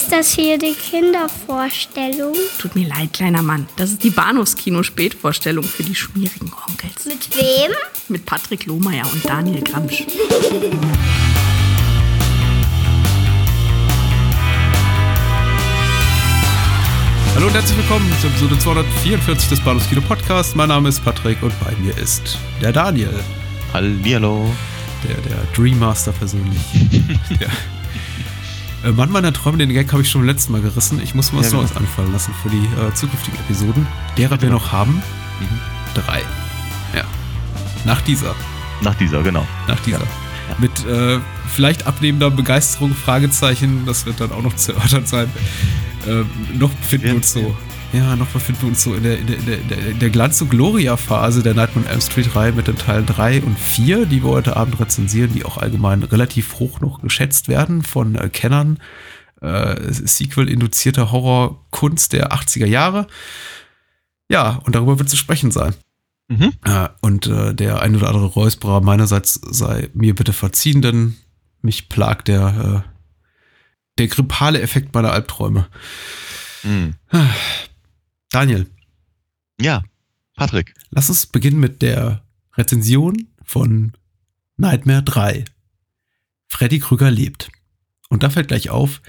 Ist das hier die Kindervorstellung? Tut mir leid, kleiner Mann. Das ist die Bahnhofskino-Spätvorstellung für die schmierigen Onkels. Mit wem? Mit Patrick Lohmeier und Daniel Gramsch. Hallo und herzlich willkommen zur Episode 244 des Bahnhofskino Podcast. Mein Name ist Patrick und bei mir ist der Daniel. Hallihallo. Der, der Dreammaster persönlich. der, äh, Mann meiner Träume, den Gag habe ich schon beim letzten Mal gerissen. Ich muss mir was Ja, Neues anfallen lassen für die äh, zukünftigen Episoden. Derer wir noch haben. Drei. Ja. Nach dieser. Nach dieser, genau. Nach dieser. Mit äh, vielleicht abnehmender Begeisterung, Fragezeichen, das wird dann auch noch zu erörtern sein. Ähm, noch befinden wir Ja, uns so. Ja, noch befinden wir uns so in der, in der, in der, in der, Glanz- und Gloria-Phase der Nightmare on Elm Street-Reihe mit den Teilen 3 und 4, die wir heute Abend rezensieren, die auch allgemein relativ hoch noch geschätzt werden von äh, Kennern. Äh, Sequel-induzierter Horrorkunst der 80er Jahre. Ja, und darüber wird zu sprechen sein. Mhm. Äh, und äh, der ein oder andere Räusperer meinerseits sei mir bitte verziehen, denn mich plagt der, äh, der grippale Effekt meiner Albträume. Mhm. Daniel, Ja, Patrick. lass uns beginnen mit der Rezension von Nightmare 3. Freddy Krüger lebt. Und da fällt gleich auf,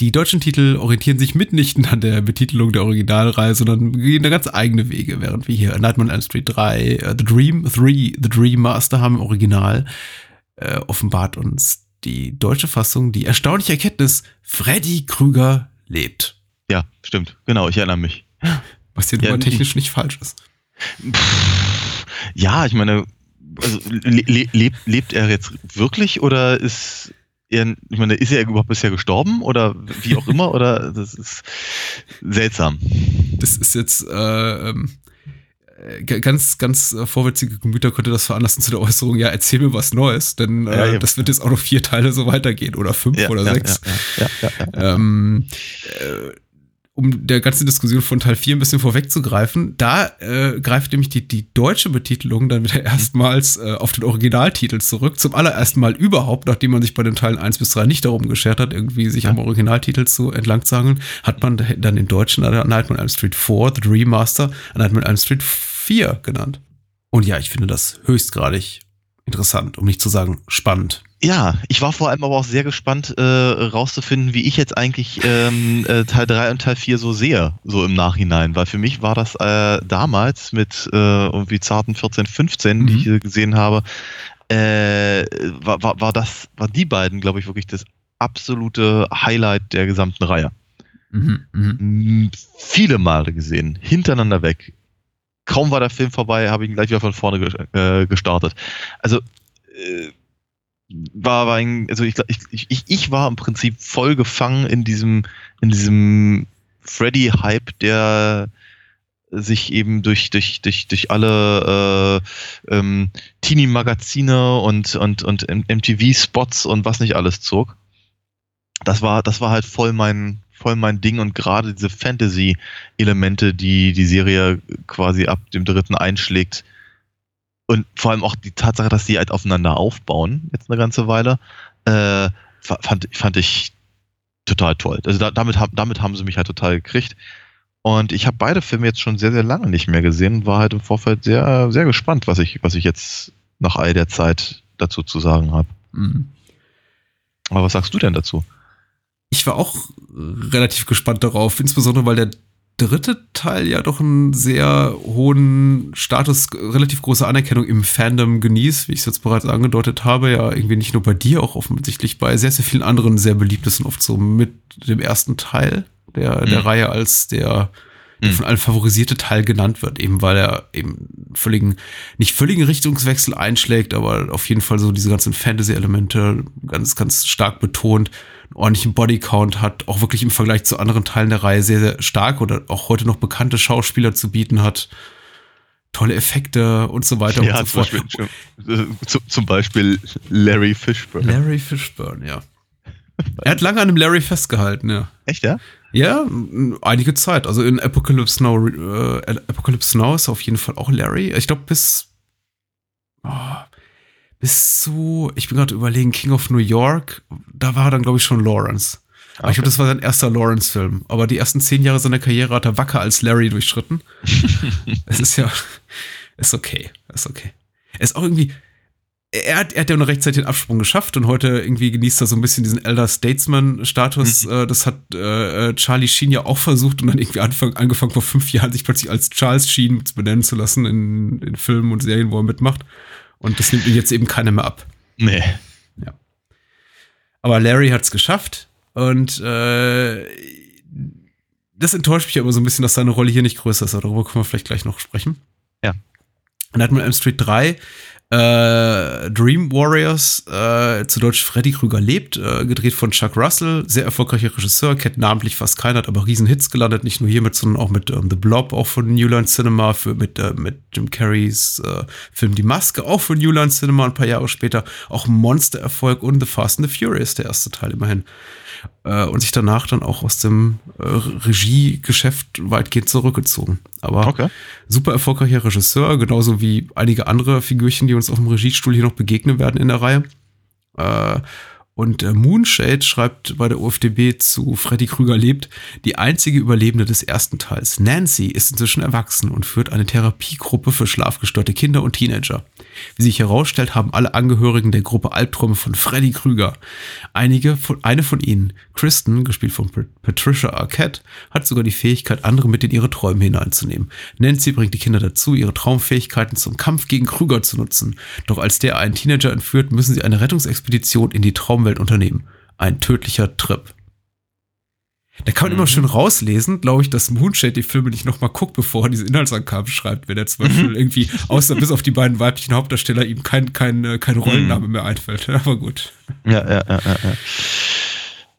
die deutschen Titel orientieren sich mitnichten an der Betitelung der Originalreihe, sondern gehen da ganz eigene Wege, während wir hier Nightmare on Elm Street 3, äh, The Dream 3, The Dream Master haben im Original, äh, offenbart uns die deutsche Fassung die erstaunliche Erkenntnis, Freddy Krüger lebt. Ja, stimmt. Genau, ich erinnere mich. Was hier Ja, ja, technisch nicht falsch ist. Pff, Ja, ich meine, also, le le lebt, lebt er jetzt wirklich oder ist er, ich meine, ist er überhaupt bisher gestorben oder wie auch immer oder das ist seltsam. das ist jetzt äh, ähm, äh, ganz, ganz äh, vorwitzige Gemüter könnte das veranlassen zu der Äußerung, ja, erzähl mir was Neues, denn äh, Ja, eben. das wird jetzt auch noch vier Teile so weitergehen oder fünf oder ja, sechs. Ja, ja, ja, ja, ja. Ähm, äh, um der ganzen Diskussion von Teil 4 ein bisschen vorwegzugreifen, da äh, greift nämlich die, die deutsche Betitelung dann wieder erstmals äh, auf den Originaltitel zurück. Zum allerersten Mal überhaupt, nachdem man sich bei den Teilen 1 bis 3 nicht darum geschert hat, irgendwie sich Ja. am Originaltitel zu entlangzangeln, hat man dann den deutschen Nightmare on Elm Street 4, The Dream Master, Nightmare on Elm Street 4 genannt. Und ja, ich finde das höchstgradig interessant, um nicht zu sagen spannend. Ja, ich war vor allem aber auch sehr gespannt, äh, rauszufinden, wie ich jetzt eigentlich ähm, äh, Teil 3 und Teil 4 so sehe, so im Nachhinein. Weil für mich war das äh, damals mit äh, irgendwie zarten 14, 15, die Mhm. ich hier gesehen habe, äh, war, war, war das, war die beiden, glaube ich, wirklich das absolute Highlight der gesamten Reihe. Mhm, mhm. M, Viele Male gesehen, hintereinander weg. Kaum war der Film vorbei, habe ich ihn gleich wieder von vorne ge äh, gestartet. Also äh, war, war ein, also ich, ich, ich, ich war im Prinzip voll gefangen in diesem, in diesem Freddy-Hype, der sich eben durch, durch, durch, durch alle äh, ähm, Teenie-Magazine und, und, und MTV-Spots und was nicht alles zog. Das war, das war halt voll mein, voll mein Ding und gerade diese Fantasy-Elemente, die die Serie quasi ab dem dritten einschlägt, und vor allem auch die Tatsache, dass die halt aufeinander aufbauen, jetzt eine ganze Weile, äh, fand, fand ich total toll. Also da, damit, haben- damit haben sie mich halt total gekriegt. Und ich habe beide Filme jetzt schon sehr, sehr lange nicht mehr gesehen und war halt im Vorfeld sehr, sehr gespannt, was ich, was ich jetzt nach all der Zeit dazu zu sagen habe. Mhm. Aber was sagst du denn dazu? Ich war auch relativ gespannt darauf, insbesondere weil der dritte Teil ja doch einen sehr hohen Status, relativ große Anerkennung im Fandom genießt, wie ich es jetzt bereits angedeutet habe, ja irgendwie nicht nur bei dir, auch offensichtlich bei sehr, sehr vielen anderen sehr beliebt ist und oft so mit dem ersten Teil der, der Mhm. Reihe als der, der Mhm. von allen favorisierte Teil genannt wird, eben weil er eben völligen, nicht völligen Richtungswechsel einschlägt, aber auf jeden Fall so diese ganzen Fantasy-Elemente ganz, ganz stark betont, einen ordentlichen Bodycount hat, auch wirklich im Vergleich zu anderen Teilen der Reihe sehr, sehr stark oder auch heute noch bekannte Schauspieler zu bieten hat, tolle Effekte und so weiter und so zum fort. Beispiel, äh, zu, zum Beispiel Larry Fishburne. Larry Fishburne, ja. Er hat lange an dem Larry festgehalten, ja. Echt, ja? Ja, einige Zeit. Also in Apocalypse Now, äh, Apocalypse Now ist auf jeden Fall auch Larry. Ich glaube bis oh, bis zu, ich bin gerade überlegen, King of New York, da war dann glaube ich schon Lawrence. Aber ich glaube, das war sein erster Lawrence-Film. Aber die ersten zehn Jahre seiner Karriere hat er wacker als Larry durchschritten. es ist ja, ist okay, ist okay. Er ist auch irgendwie, er hat, er hat ja noch rechtzeitig den Absprung geschafft und heute irgendwie genießt er so ein bisschen diesen Elder Statesman-Status. Mhm. Äh, das hat äh, Charlie Sheen ja auch versucht und dann irgendwie anfang, angefangen vor fünf Jahren sich plötzlich als Charles Sheen benennen zu lassen in, in Filmen und Serien, wo er mitmacht. Und das nimmt ihm jetzt eben keiner mehr ab. Nee. Ja. Aber Larry hat es geschafft und äh, das enttäuscht mich aber so ein bisschen, dass seine Rolle hier nicht größer ist. Aber darüber können wir vielleicht gleich noch sprechen. Ja. Und Nightmare on Elm Street 3 äh, Dream Warriors, äh, zu Deutsch Freddy Krüger lebt, äh, gedreht von Chuck Russell, sehr erfolgreicher Regisseur, kennt namentlich fast keiner, hat aber riesen Hits gelandet, nicht nur hiermit, sondern auch mit ähm, The Blob, auch von New Line Cinema, für, mit, äh, mit Jim Carreys äh, Film Die Maske, auch von New Line Cinema, ein paar Jahre später, auch Monster-Erfolg und The Fast and the Furious, der erste Teil immerhin äh, und sich danach dann auch aus dem äh, Regiegeschäft weitgehend zurückgezogen. Aber okay. super erfolgreicher Regisseur, genauso wie einige andere Figürchen, die uns auf dem Regiestuhl hier noch begegnen werden in der Reihe. uh, und äh, Moonshade schreibt bei der UFDB zu Freddy Krüger lebt, die einzige Überlebende des ersten Teils. Nancy ist inzwischen erwachsen und führt eine Therapiegruppe für schlafgestörte Kinder und Teenager. Wie sich herausstellt, haben alle Angehörigen der Gruppe Albträume von Freddy Krüger. Einige von, eine von ihnen, Kristen, gespielt von Patricia Arquette, hat sogar die Fähigkeit, andere mit in ihre Träume hineinzunehmen. Nancy bringt die Kinder dazu, ihre Traumfähigkeiten zum Kampf gegen Krüger zu nutzen. Doch als der einen Teenager entführt, müssen sie eine Rettungsexpedition in die Traumwelt unternehmen. Ein tödlicher Trip. Da kann man mhm. immer schön rauslesen, glaube ich, dass Moonshade die Filme nicht nochmal guckt, bevor er diese Inhaltsangaben schreibt, wenn er zum Beispiel mhm. irgendwie, außer bis auf die beiden weiblichen Hauptdarsteller, ihm kein, kein, äh, kein Rollenname mhm. mehr einfällt. Aber gut. Ja, ja, ja, ja. Ja.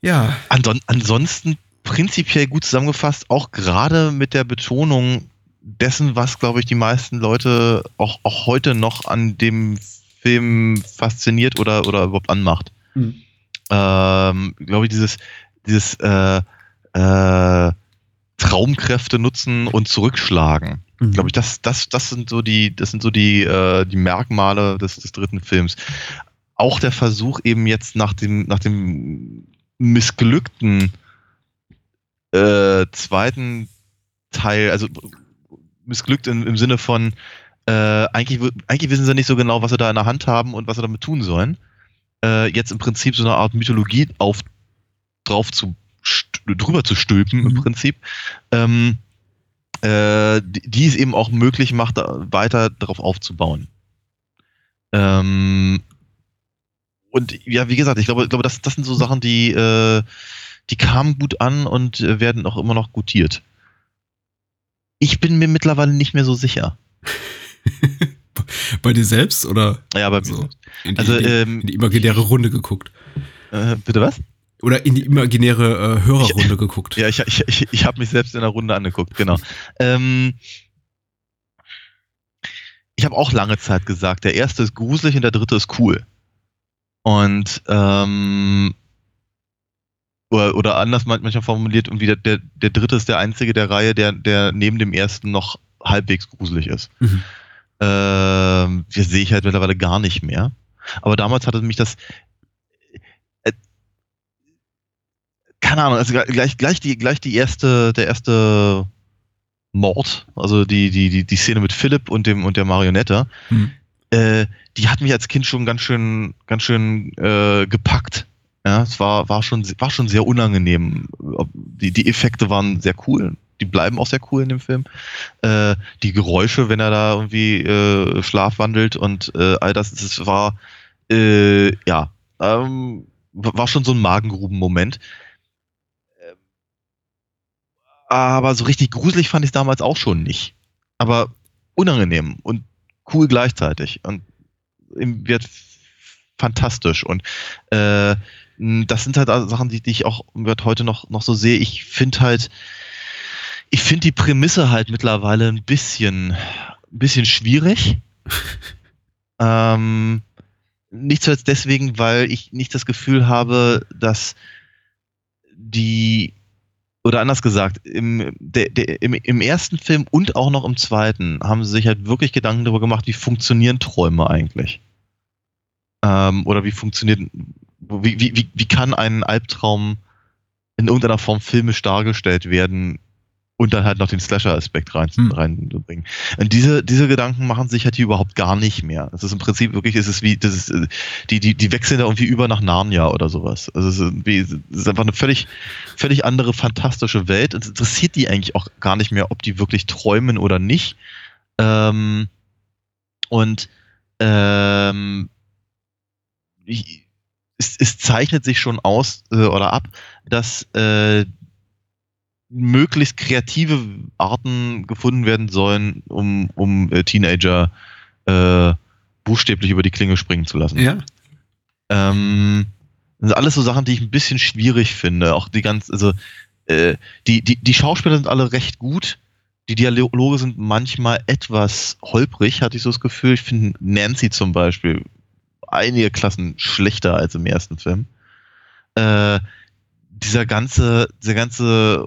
ja. Anson ansonsten prinzipiell gut zusammengefasst, auch gerade mit der Betonung dessen, was, glaube ich, die meisten Leute auch, auch heute noch an dem Film fasziniert oder, oder überhaupt anmacht. Mhm. Ähm, glaube ich, dieses, dieses äh, äh, Traumkräfte nutzen und zurückschlagen. Mhm. Glaube ich, das, das, das sind so die, das sind so die, äh, die Merkmale des, des dritten Films. Auch der Versuch eben jetzt nach dem, nach dem missglückten äh, zweiten Teil, also missglückt im, im Sinne von, äh, eigentlich, eigentlich wissen sie nicht so genau, was sie da in der Hand haben und was sie damit tun sollen. Äh, jetzt im Prinzip so eine Art Mythologie auf, drauf zu drüber zu stülpen mhm. im Prinzip, ähm, äh, die, die, es eben auch möglich macht, weiter darauf aufzubauen. Ähm, und ja, wie gesagt, ich glaube, ich glaube das, das sind so Sachen, die, äh, die kamen gut an und werden auch immer noch gutiert. Ich bin mir mittlerweile nicht mehr so sicher. bei dir selbst oder? Ja, bei so in die, also, in die, ähm, in die imaginäre Runde geguckt. Äh, bitte was? Oder in die imaginäre äh, Hörerrunde ich, geguckt. Ja, ich, ich, ich, ich habe mich selbst in der Runde angeguckt, genau. ähm, ich habe auch lange Zeit gesagt, der erste ist gruselig und der dritte ist cool. Und ähm, oder, oder anders manchmal formuliert, irgendwie der, der, der dritte ist der einzige der Reihe, der, der neben dem ersten noch halbwegs gruselig ist. Mhm. Ähm, das sehe ich halt mittlerweile gar nicht mehr. Aber damals hatte mich das keine Ahnung, also gleich, gleich die, gleich die erste, der erste Mord, also die, die, die, die Szene mit Philipp und dem und der Marionette, hm. äh, die hat mich als Kind schon ganz schön, ganz schön äh, gepackt. Ja, es war, war schon, war schon sehr unangenehm. Die, die Effekte waren sehr cool. Die bleiben auch sehr cool in dem Film. Äh, die Geräusche, wenn er da irgendwie äh, schlafwandelt und äh, all das, das war, äh, ja, ähm, war schon so ein Magengruben-Moment. Aber so richtig gruselig fand ich es damals auch schon nicht. Aber unangenehm und cool gleichzeitig. Und wird fantastisch. Und äh, das sind halt also Sachen, die, die ich auch heute noch, noch so sehe. Ich finde halt, ich finde die Prämisse halt mittlerweile ein bisschen, ein bisschen schwierig. ähm, nicht zuletzt deswegen, weil ich nicht das Gefühl habe, dass die oder anders gesagt, im, der, der, im, im, ersten Film und auch noch im zweiten haben sie sich halt wirklich Gedanken darüber gemacht, wie funktionieren Träume eigentlich? Ähm, oder wie funktioniert, wie, wie, wie, wie kann ein Albtraum in irgendeiner Form filmisch dargestellt werden und dann halt noch den Slasher-Aspekt rein, Hm. reinzubringen. Und diese, diese Gedanken machen sich halt hier überhaupt gar nicht mehr. Es ist im Prinzip wirklich, es ist wie, das ist, äh, die, die, die wechseln da irgendwie über nach Narnia oder sowas. Also es ist, es ist einfach eine völlig, völlig andere, fantastische Welt. Und es interessiert die eigentlich auch gar nicht mehr, ob die wirklich träumen oder nicht. Ähm, und ähm, es, es zeichnet sich schon aus äh, oder ab, dass äh, möglichst kreative Arten gefunden werden sollen, um, um äh, Teenager äh, buchstäblich über die Klinge springen zu lassen. Ja. Ähm, das sind alles so Sachen, die ich ein bisschen schwierig finde. Auch die ganz, also äh, die, die, die Schauspieler sind alle recht gut. Die Dialoge sind manchmal etwas holprig, hatte ich so das Gefühl. Ich finde Nancy zum Beispiel einige Klassen schlechter als im ersten Film. Äh, dieser ganze, dieser ganze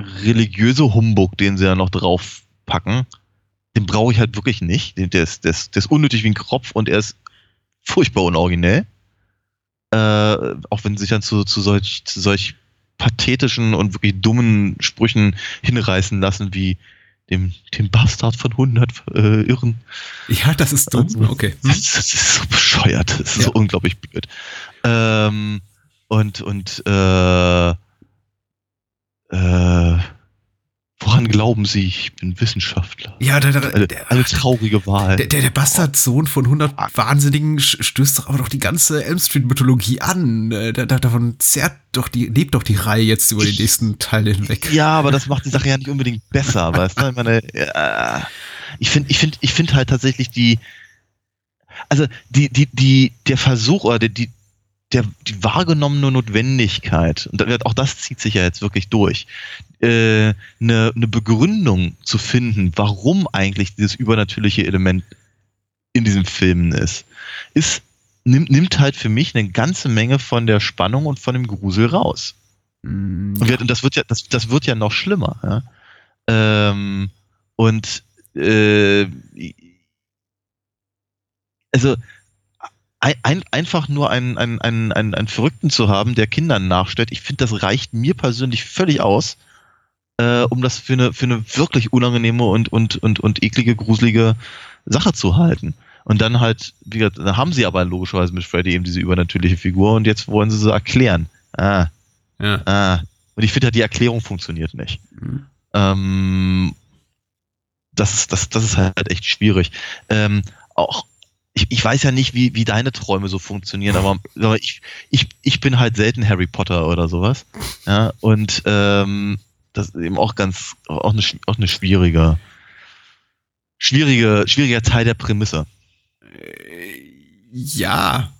religiöse Humbug, den sie ja noch draufpacken, den brauche ich halt wirklich nicht. Der ist, der, ist, der ist unnötig wie ein Kropf und er ist furchtbar unoriginell. Äh, auch wenn sie sich dann zu, zu, solch, zu solch pathetischen und wirklich dummen Sprüchen hinreißen lassen, wie dem, dem Bastard von 100 äh, Irren. Ja, das ist dumm. Also, Okay. Hm. Das, das ist so bescheuert. Das ist Ja. so unglaublich blöd. Ähm, und und äh, äh, woran glauben Sie? Ich bin Wissenschaftler. Ja, der, der, Eine, eine traurige Wahl. der, der, der Bastardsohn von 100 Wahnsinnigen sch- stößt doch aber doch die ganze Elm Street Mythologie an. Äh, Da, da, davon zerrt doch die, lebt doch die Reihe jetzt über die nächsten Teile hinweg. Ja, aber das macht die Sache ja nicht unbedingt besser, weißt du? Ich meine, äh, ich finde, ich finde, ich finde halt tatsächlich die, also die, die, die, der Versuch oder die, die, der, die wahrgenommene Notwendigkeit, und auch das zieht sich ja jetzt wirklich durch, äh, eine, eine Begründung zu finden, warum eigentlich dieses übernatürliche Element in diesen Filmen ist, ist nimmt, nimmt halt für mich eine ganze Menge von der Spannung und von dem Grusel raus. Mm, Und, und das wird ja, das, das wird ja noch schlimmer. Ja? Ähm, und äh, also ein, ein, einfach nur einen, einen, einen, einen, einen Verrückten zu haben, der Kindern nachstellt, ich finde, das reicht mir persönlich völlig aus, äh, um das für eine, für eine wirklich unangenehme und, und, und, und eklige, gruselige Sache zu halten. Und dann halt, wie gesagt, da haben sie aber logischerweise mit Freddy eben diese übernatürliche Figur und jetzt wollen sie so erklären. Ah, Ja. Ah, und ich finde halt, die Erklärung funktioniert nicht. Mhm. Ähm, das, ist, das, das ist halt echt schwierig. Ähm, auch, ich, ich weiß ja nicht, wie, wie deine Träume so funktionieren, aber, aber ich, ich, ich bin halt selten Harry Potter oder sowas. Ja, und ähm, das ist eben auch ganz, auch eine, auch eine schwierige, schwierige, schwieriger Teil der Prämisse. Äh, Ja.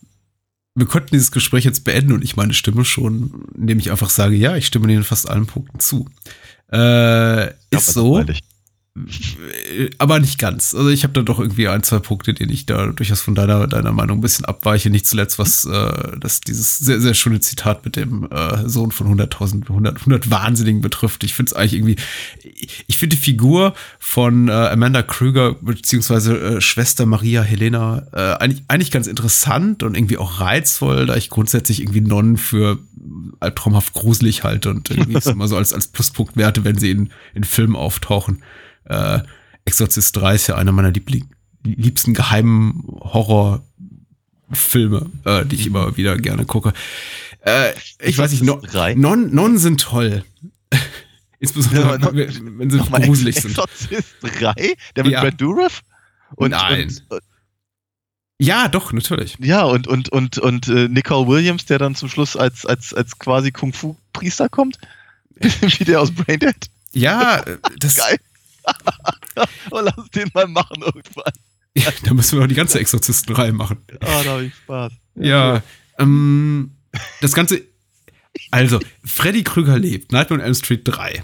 Wir konnten dieses Gespräch jetzt beenden und ich meine Stimme schon, indem ich einfach sage, ja, ich stimme in fast allen Punkten zu. Äh, ist so. Äh, aber nicht ganz. Also ich habe da doch irgendwie ein, zwei Punkte, denen ich da durchaus von deiner, deiner Meinung ein bisschen abweiche. Nicht zuletzt, was äh, das dieses sehr, sehr schöne Zitat mit dem äh, Sohn von 100.000, 100, 100 Wahnsinnigen betrifft. Ich finde es eigentlich irgendwie, ich finde die Figur von äh, Amanda Krüger beziehungsweise äh, Schwester Maria Helena äh, eigentlich, eigentlich ganz interessant und irgendwie auch reizvoll, da ich grundsätzlich irgendwie Nonnen für albtraumhaft gruselig halte und irgendwie immer so als, als Pluspunkt werte, wenn sie in, in Filmen auftauchen. Äh, Exorzist 3 ist ja einer meiner Liebling liebsten geheimen Horrorfilme, äh, die ich immer wieder gerne gucke. Äh, ich weiß nicht, no, Exorzist 3? Non, Nonnen sind toll. Insbesondere, Ja, wenn, wenn sie gruselig sind. Exorzist 3? Der mit Ja. Brad Dourif? Und, Nein. Und, Ja, doch, natürlich. Ja, und, und, und, und äh, Nicole Williams, der dann zum Schluss als, als, als quasi Kung-Fu-Priester kommt. Wie der aus Braindead. Ja, das, Geil. Oh, lass den mal machen irgendwann. ja, da müssen wir noch die ganze Exorzisten-Reihe machen. Ah, da habe ich Spaß. Ja, ähm, das Ganze. Also, Freddy Krüger lebt, Nightmare on Elm Street 3.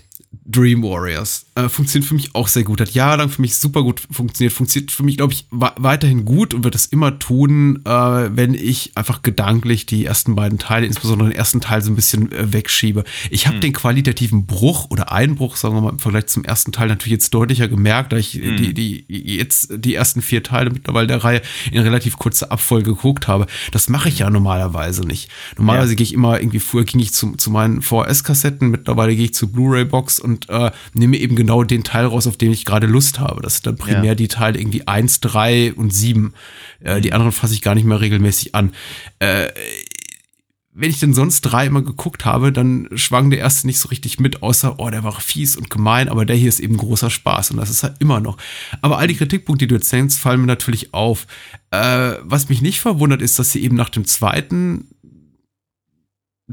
Dream Warriors. Äh, funktioniert für mich auch sehr gut. Hat jahrelang für mich super gut funktioniert. Funktioniert für mich, glaube ich, weiterhin gut und wird es immer tun, äh, wenn ich einfach gedanklich die ersten beiden Teile, insbesondere den ersten Teil, so ein bisschen äh, wegschiebe. Ich habe hm. den qualitativen Bruch oder Einbruch, sagen wir mal, im Vergleich zum ersten Teil natürlich jetzt deutlicher gemerkt, da ich hm. die, die, jetzt die ersten vier Teile mittlerweile der Reihe in relativ kurzer Abfolge geguckt habe. Das mache ich ja normalerweise nicht. Normalerweise ja. gehe ich immer irgendwie, früher ging ich zu, zu meinen VHS-Kassetten, mittlerweile gehe ich zu Blu-ray-Box und und äh, nehme eben genau den Teil raus, auf den ich gerade Lust habe. Das sind dann primär ja. die Teile irgendwie eins, drei und sieben. Äh, die anderen fasse ich gar nicht mehr regelmäßig an. Äh, wenn ich denn sonst drei immer geguckt habe, dann schwang der erste nicht so richtig mit, außer, oh, der war fies und gemein, aber der hier ist eben großer Spaß und das ist er immer noch. Aber all die Kritikpunkte, die du erzählst, fallen mir natürlich auf. Äh, was mich nicht verwundert, ist, dass sie eben nach dem zweiten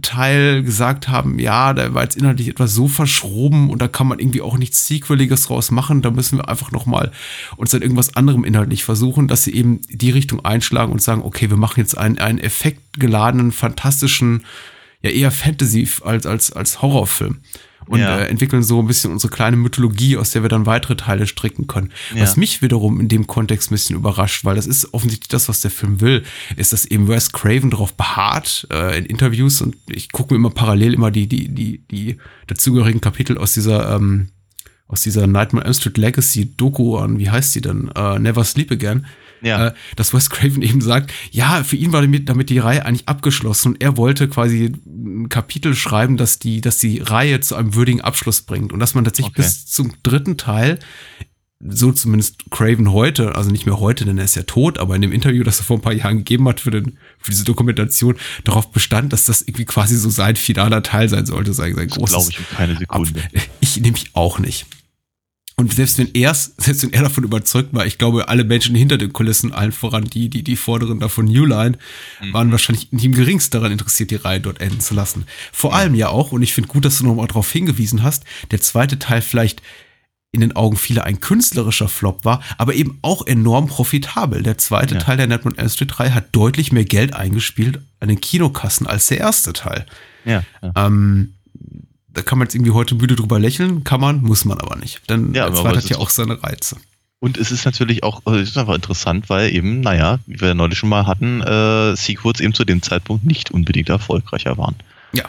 Teil gesagt haben, ja, da war jetzt inhaltlich etwas so verschroben und da kann man irgendwie auch nichts Sequeliges draus machen, da müssen wir einfach nochmal uns an irgendwas anderem inhaltlich versuchen, dass sie eben die Richtung einschlagen und sagen, okay, wir machen jetzt einen, einen effektgeladenen, fantastischen, ja eher Fantasy als, als, als Horrorfilm und ja. äh, entwickeln so ein bisschen unsere kleine Mythologie, aus der wir dann weitere Teile stricken können. Ja. Was mich wiederum in dem Kontext ein bisschen überrascht, weil das ist offensichtlich das, was der Film will, ist, dass eben Wes Craven darauf beharrt äh, in Interviews und ich gucke mir immer parallel immer die, die, die, die dazugehörigen Kapitel aus dieser ähm, aus dieser Nightmare Elm Street Legacy Doku an, wie heißt sie denn? Uh, Never Sleep Again ja. äh, dass Wes Craven eben sagt, ja, für ihn war damit, damit die Reihe eigentlich abgeschlossen und er wollte quasi ein Kapitel schreiben, dass die, dass die Reihe zu einem würdigen Abschluss bringt und dass man tatsächlich okay. bis zum dritten Teil so zumindest Craven heute, also nicht mehr heute, denn er ist ja tot, aber in dem Interview, das er vor ein paar Jahren gegeben hat für, den, für diese Dokumentation, darauf bestand, dass das irgendwie quasi so sein finaler Teil sein sollte, sein, sein großes. Glaube ich um keine Sekunde. Ab ich nehme mich auch nicht. Und selbst wenn er selbst wenn er davon überzeugt war, ich glaube, alle Menschen hinter den Kulissen, allen voran die, die, die Vorderen davon New Line, mhm. waren wahrscheinlich nicht im geringsten daran interessiert, die Reihe dort enden zu lassen. Vor ja. allem ja auch, und ich finde gut, dass du nochmal darauf hingewiesen hast, der zweite Teil vielleicht in den Augen vieler ein künstlerischer Flop war, aber eben auch enorm profitabel. Der zweite ja. Teil der Elm Street 3 hat deutlich mehr Geld eingespielt an den Kinokassen als der erste Teil. Ja. ja. Ähm, da kann man jetzt irgendwie heute müde drüber lächeln, kann man, muss man aber nicht. Denn ja, der zweite hat ja auch seine Reize. Und es ist natürlich auch, also es ist einfach interessant, weil eben, naja, wie wir neulich schon mal hatten, äh, Sequels eben zu dem Zeitpunkt nicht unbedingt erfolgreicher waren. Ja,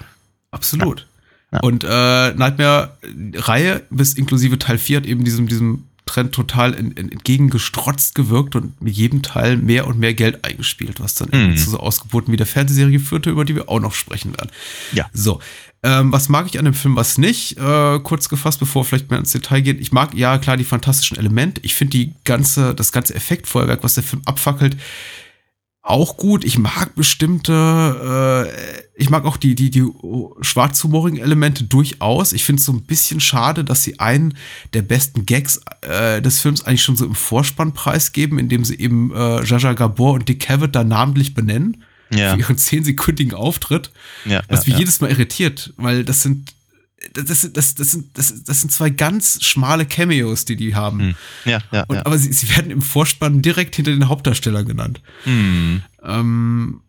absolut. Ja. Ja. Und äh, Nightmare-Reihe bis inklusive Teil 4 hat eben diesem, diesem Trend total entgegengestrotzt gewirkt und mit jedem Teil mehr und mehr Geld eingespielt, was dann mhm. zu so Ausgeburten wie der Fernsehserie führte, über die wir auch noch sprechen werden. Ja. So, ähm, was mag ich an dem Film, was nicht? Äh, kurz gefasst, bevor vielleicht mehr ins Detail geht. Ich mag ja klar die fantastischen Elemente. Ich finde die ganze, das ganze Effektfeuerwerk, was der Film abfackelt, auch gut. Ich mag bestimmte, äh, ich mag auch die, die, die schwarzhumorigen Elemente durchaus. Ich finde es so ein bisschen schade, dass sie einen der besten Gags äh, des Films eigentlich schon so im Vorspann preisgeben, indem sie eben äh, Jaja Gabor und Dick Cavett da namentlich benennen ja. für ihren zehnsekündigen Auftritt, ja, was mich ja, jedes Mal irritiert, weil das sind das, das, das, sind, das, das sind zwei ganz schmale Cameos, die die haben. Hm. Ja, ja, Und, Aber sie, sie werden im Vorspann direkt hinter den Hauptdarstellern genannt. Hm. Ähm,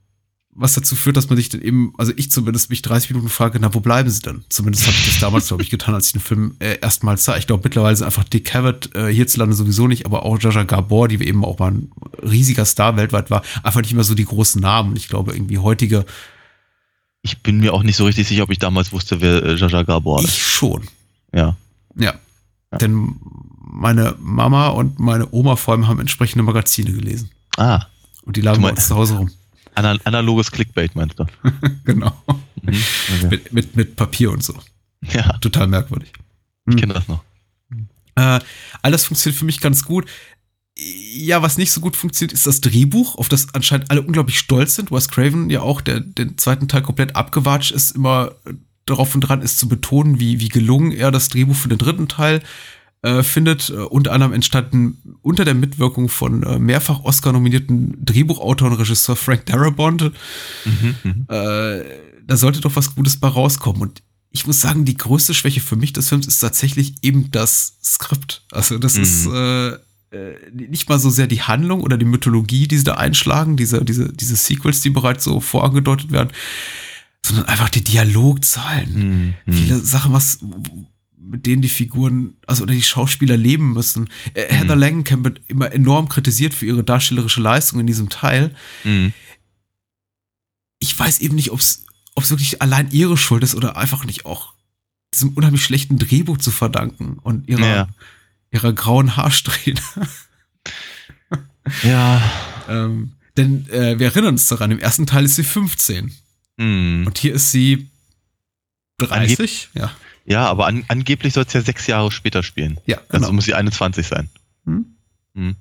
was dazu führt, dass man sich dann eben, also ich zumindest mich 30 Minuten frage, na, wo bleiben sie denn? Zumindest habe ich das damals, glaube ich, getan, als ich den Film äh, erstmals sah. Ich glaube, mittlerweile sind einfach Dick Cavett äh, hierzulande sowieso nicht, aber auch Jaja Gabor, die eben auch mal ein riesiger Star weltweit war, einfach nicht mehr so die großen Namen. Ich glaube, irgendwie heutige. Ich bin mir auch nicht so richtig sicher, ob ich damals wusste, wer äh, Jaja Gabor ist. Ich schon. Ja. Ja. ja. Denn meine Mama und meine Oma vor allem haben entsprechende Magazine gelesen. Ah. Und die lagen bei uns zu Hause rum. Analoges Clickbait meinst du? genau. Mhm, okay. mit, mit, mit Papier und so. Ja. Total merkwürdig. Ich kenne das noch. Äh, alles funktioniert für mich ganz gut. Ja, was nicht so gut funktioniert, ist das Drehbuch, auf das anscheinend alle unglaublich stolz sind. Wes Craven ja auch, der den zweiten Teil komplett abgewatscht ist, immer darauf und dran ist zu betonen, wie, wie gelungen er das Drehbuch für den dritten Teil äh, findet. Äh, unter anderem entstanden unter der Mitwirkung von äh, mehrfach Oscar-nominierten Drehbuchautor und Regisseur Frank Darabont. Mhm, mhm, äh, da sollte doch was Gutes bei rauskommen. Und ich muss sagen, die größte Schwäche für mich des Films ist tatsächlich eben das Skript. Also das mhm. ist äh, äh, nicht mal so sehr die Handlung oder die Mythologie, die sie da einschlagen, diese, diese, diese Sequels, die bereits so vorangedeutet werden, sondern einfach die Dialogzahlen. Mhm. Viele Sachen, was mit denen die Figuren, also oder die Schauspieler leben müssen. Äh, Heather Mhm. Langenkamp wird immer enorm kritisiert für ihre darstellerische Leistung in diesem Teil. Mhm. Ich weiß eben nicht, ob es wirklich allein ihre Schuld ist oder einfach nicht auch diesem unheimlich schlechten Drehbuch zu verdanken und ihrer, Ja. ihrer grauen Haarsträhne. Ja. ähm, denn äh, wir erinnern uns daran, im ersten Teil ist sie 15 Mhm. und hier ist sie 30. Ja, Ja, aber an, angeblich soll es ja sechs Jahre später spielen. ja Also genau. muss sie 21 sein. Hm? Hm.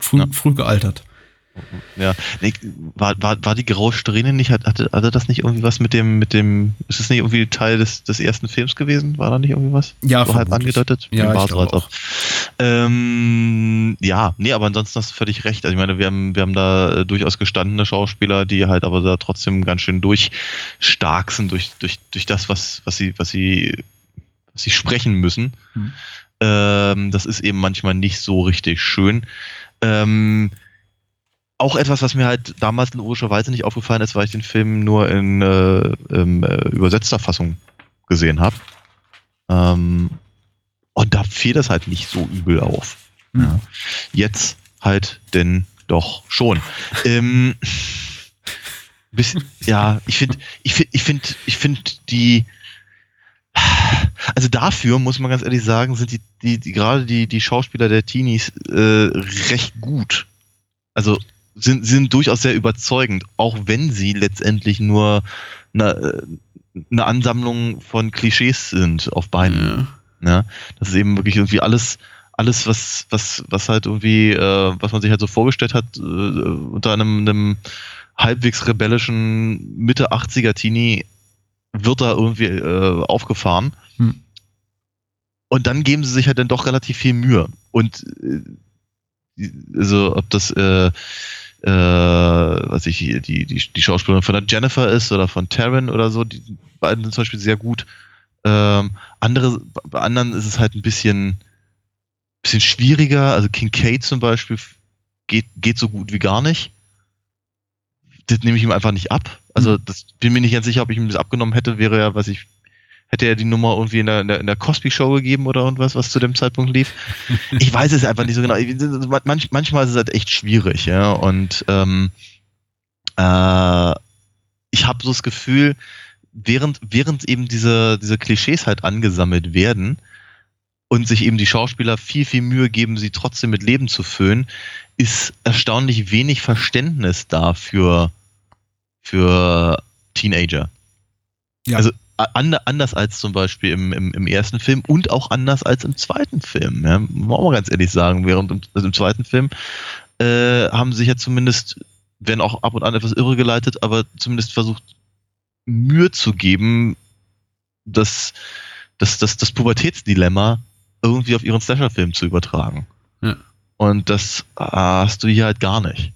Früh, Ja. früh gealtert. Ja, nee, war, war, war die graue Strähne nicht, hat- hatte, hatte das nicht irgendwie was mit dem, mit dem, ist es nicht irgendwie Teil des, des ersten Films gewesen? War da nicht irgendwie was? Ja, so halb angedeutet? Ja, war ich so, als ob. Ähm, ja, nee, aber ansonsten hast du völlig recht. Also ich meine, wir haben, wir haben da äh, durchaus gestandene Schauspieler, die halt aber da trotzdem ganz schön durchstark sind durch, durch, durch das, was, was sie, was sie, was sie sprechen müssen. Hm. Ähm, das ist eben manchmal nicht so richtig schön. Ähm, auch etwas, was mir halt damals logischerweise nicht aufgefallen ist, weil ich den Film nur in äh, äh, übersetzter Fassung gesehen habe. Ähm, und da fiel das halt nicht so übel auf. Ja. Jetzt halt denn doch schon. ähm, bis, ja, ich finde, ich finde, ich finde, ich finde die, also dafür muss man ganz ehrlich sagen, sind die, die, die gerade die, die Schauspieler der Teenies äh, recht gut. Also sind, sind durchaus sehr überzeugend, auch wenn sie letztendlich nur eine, eine Ansammlung von Klischees sind auf Beinen. Ja. Ja, das ist eben wirklich irgendwie alles, alles, was, was, was halt irgendwie, äh, was man sich halt so vorgestellt hat, äh, unter einem, einem halbwegs rebellischen Mitte 80er Teenie wird da irgendwie äh, aufgefahren. Hm. Und dann geben sie sich halt dann doch relativ viel Mühe. Und äh, also ob das äh, äh, was ich die, die, die Schauspielerin von der Jennifer ist oder von Taryn oder so, die beiden sind zum Beispiel sehr gut. Ähm, andere, bei anderen ist es halt ein bisschen, bisschen schwieriger. Also King Kate zum Beispiel geht, geht so gut wie gar nicht. Das nehme ich ihm einfach nicht ab. Also das bin mir nicht ganz sicher, ob ich ihm das abgenommen hätte, wäre ja, was ich, hätte er die Nummer irgendwie in der, in der, in der Cosby-Show gegeben oder irgendwas, was zu dem Zeitpunkt lief. Ich weiß es einfach nicht so genau. Manch, manchmal ist es halt echt schwierig, ja. Und ähm, äh, ich habe so das Gefühl, während, während eben diese, diese Klischees halt angesammelt werden und sich eben die Schauspieler viel, viel Mühe geben, sie trotzdem mit Leben zu füllen, ist erstaunlich wenig Verständnis da für, für Teenager. Ja. Also anders als zum Beispiel im, im, im ersten Film und auch anders als im zweiten Film. Ja, muss man ganz ehrlich sagen, während im, also im zweiten Film äh, haben sich ja zumindest, werden auch ab und an etwas irregeleitet, aber zumindest versucht, Mühe zu geben, das, das, das, das Pubertätsdilemma irgendwie auf ihren Slasher-Film zu übertragen. Ja. Und das hast du hier halt gar nicht.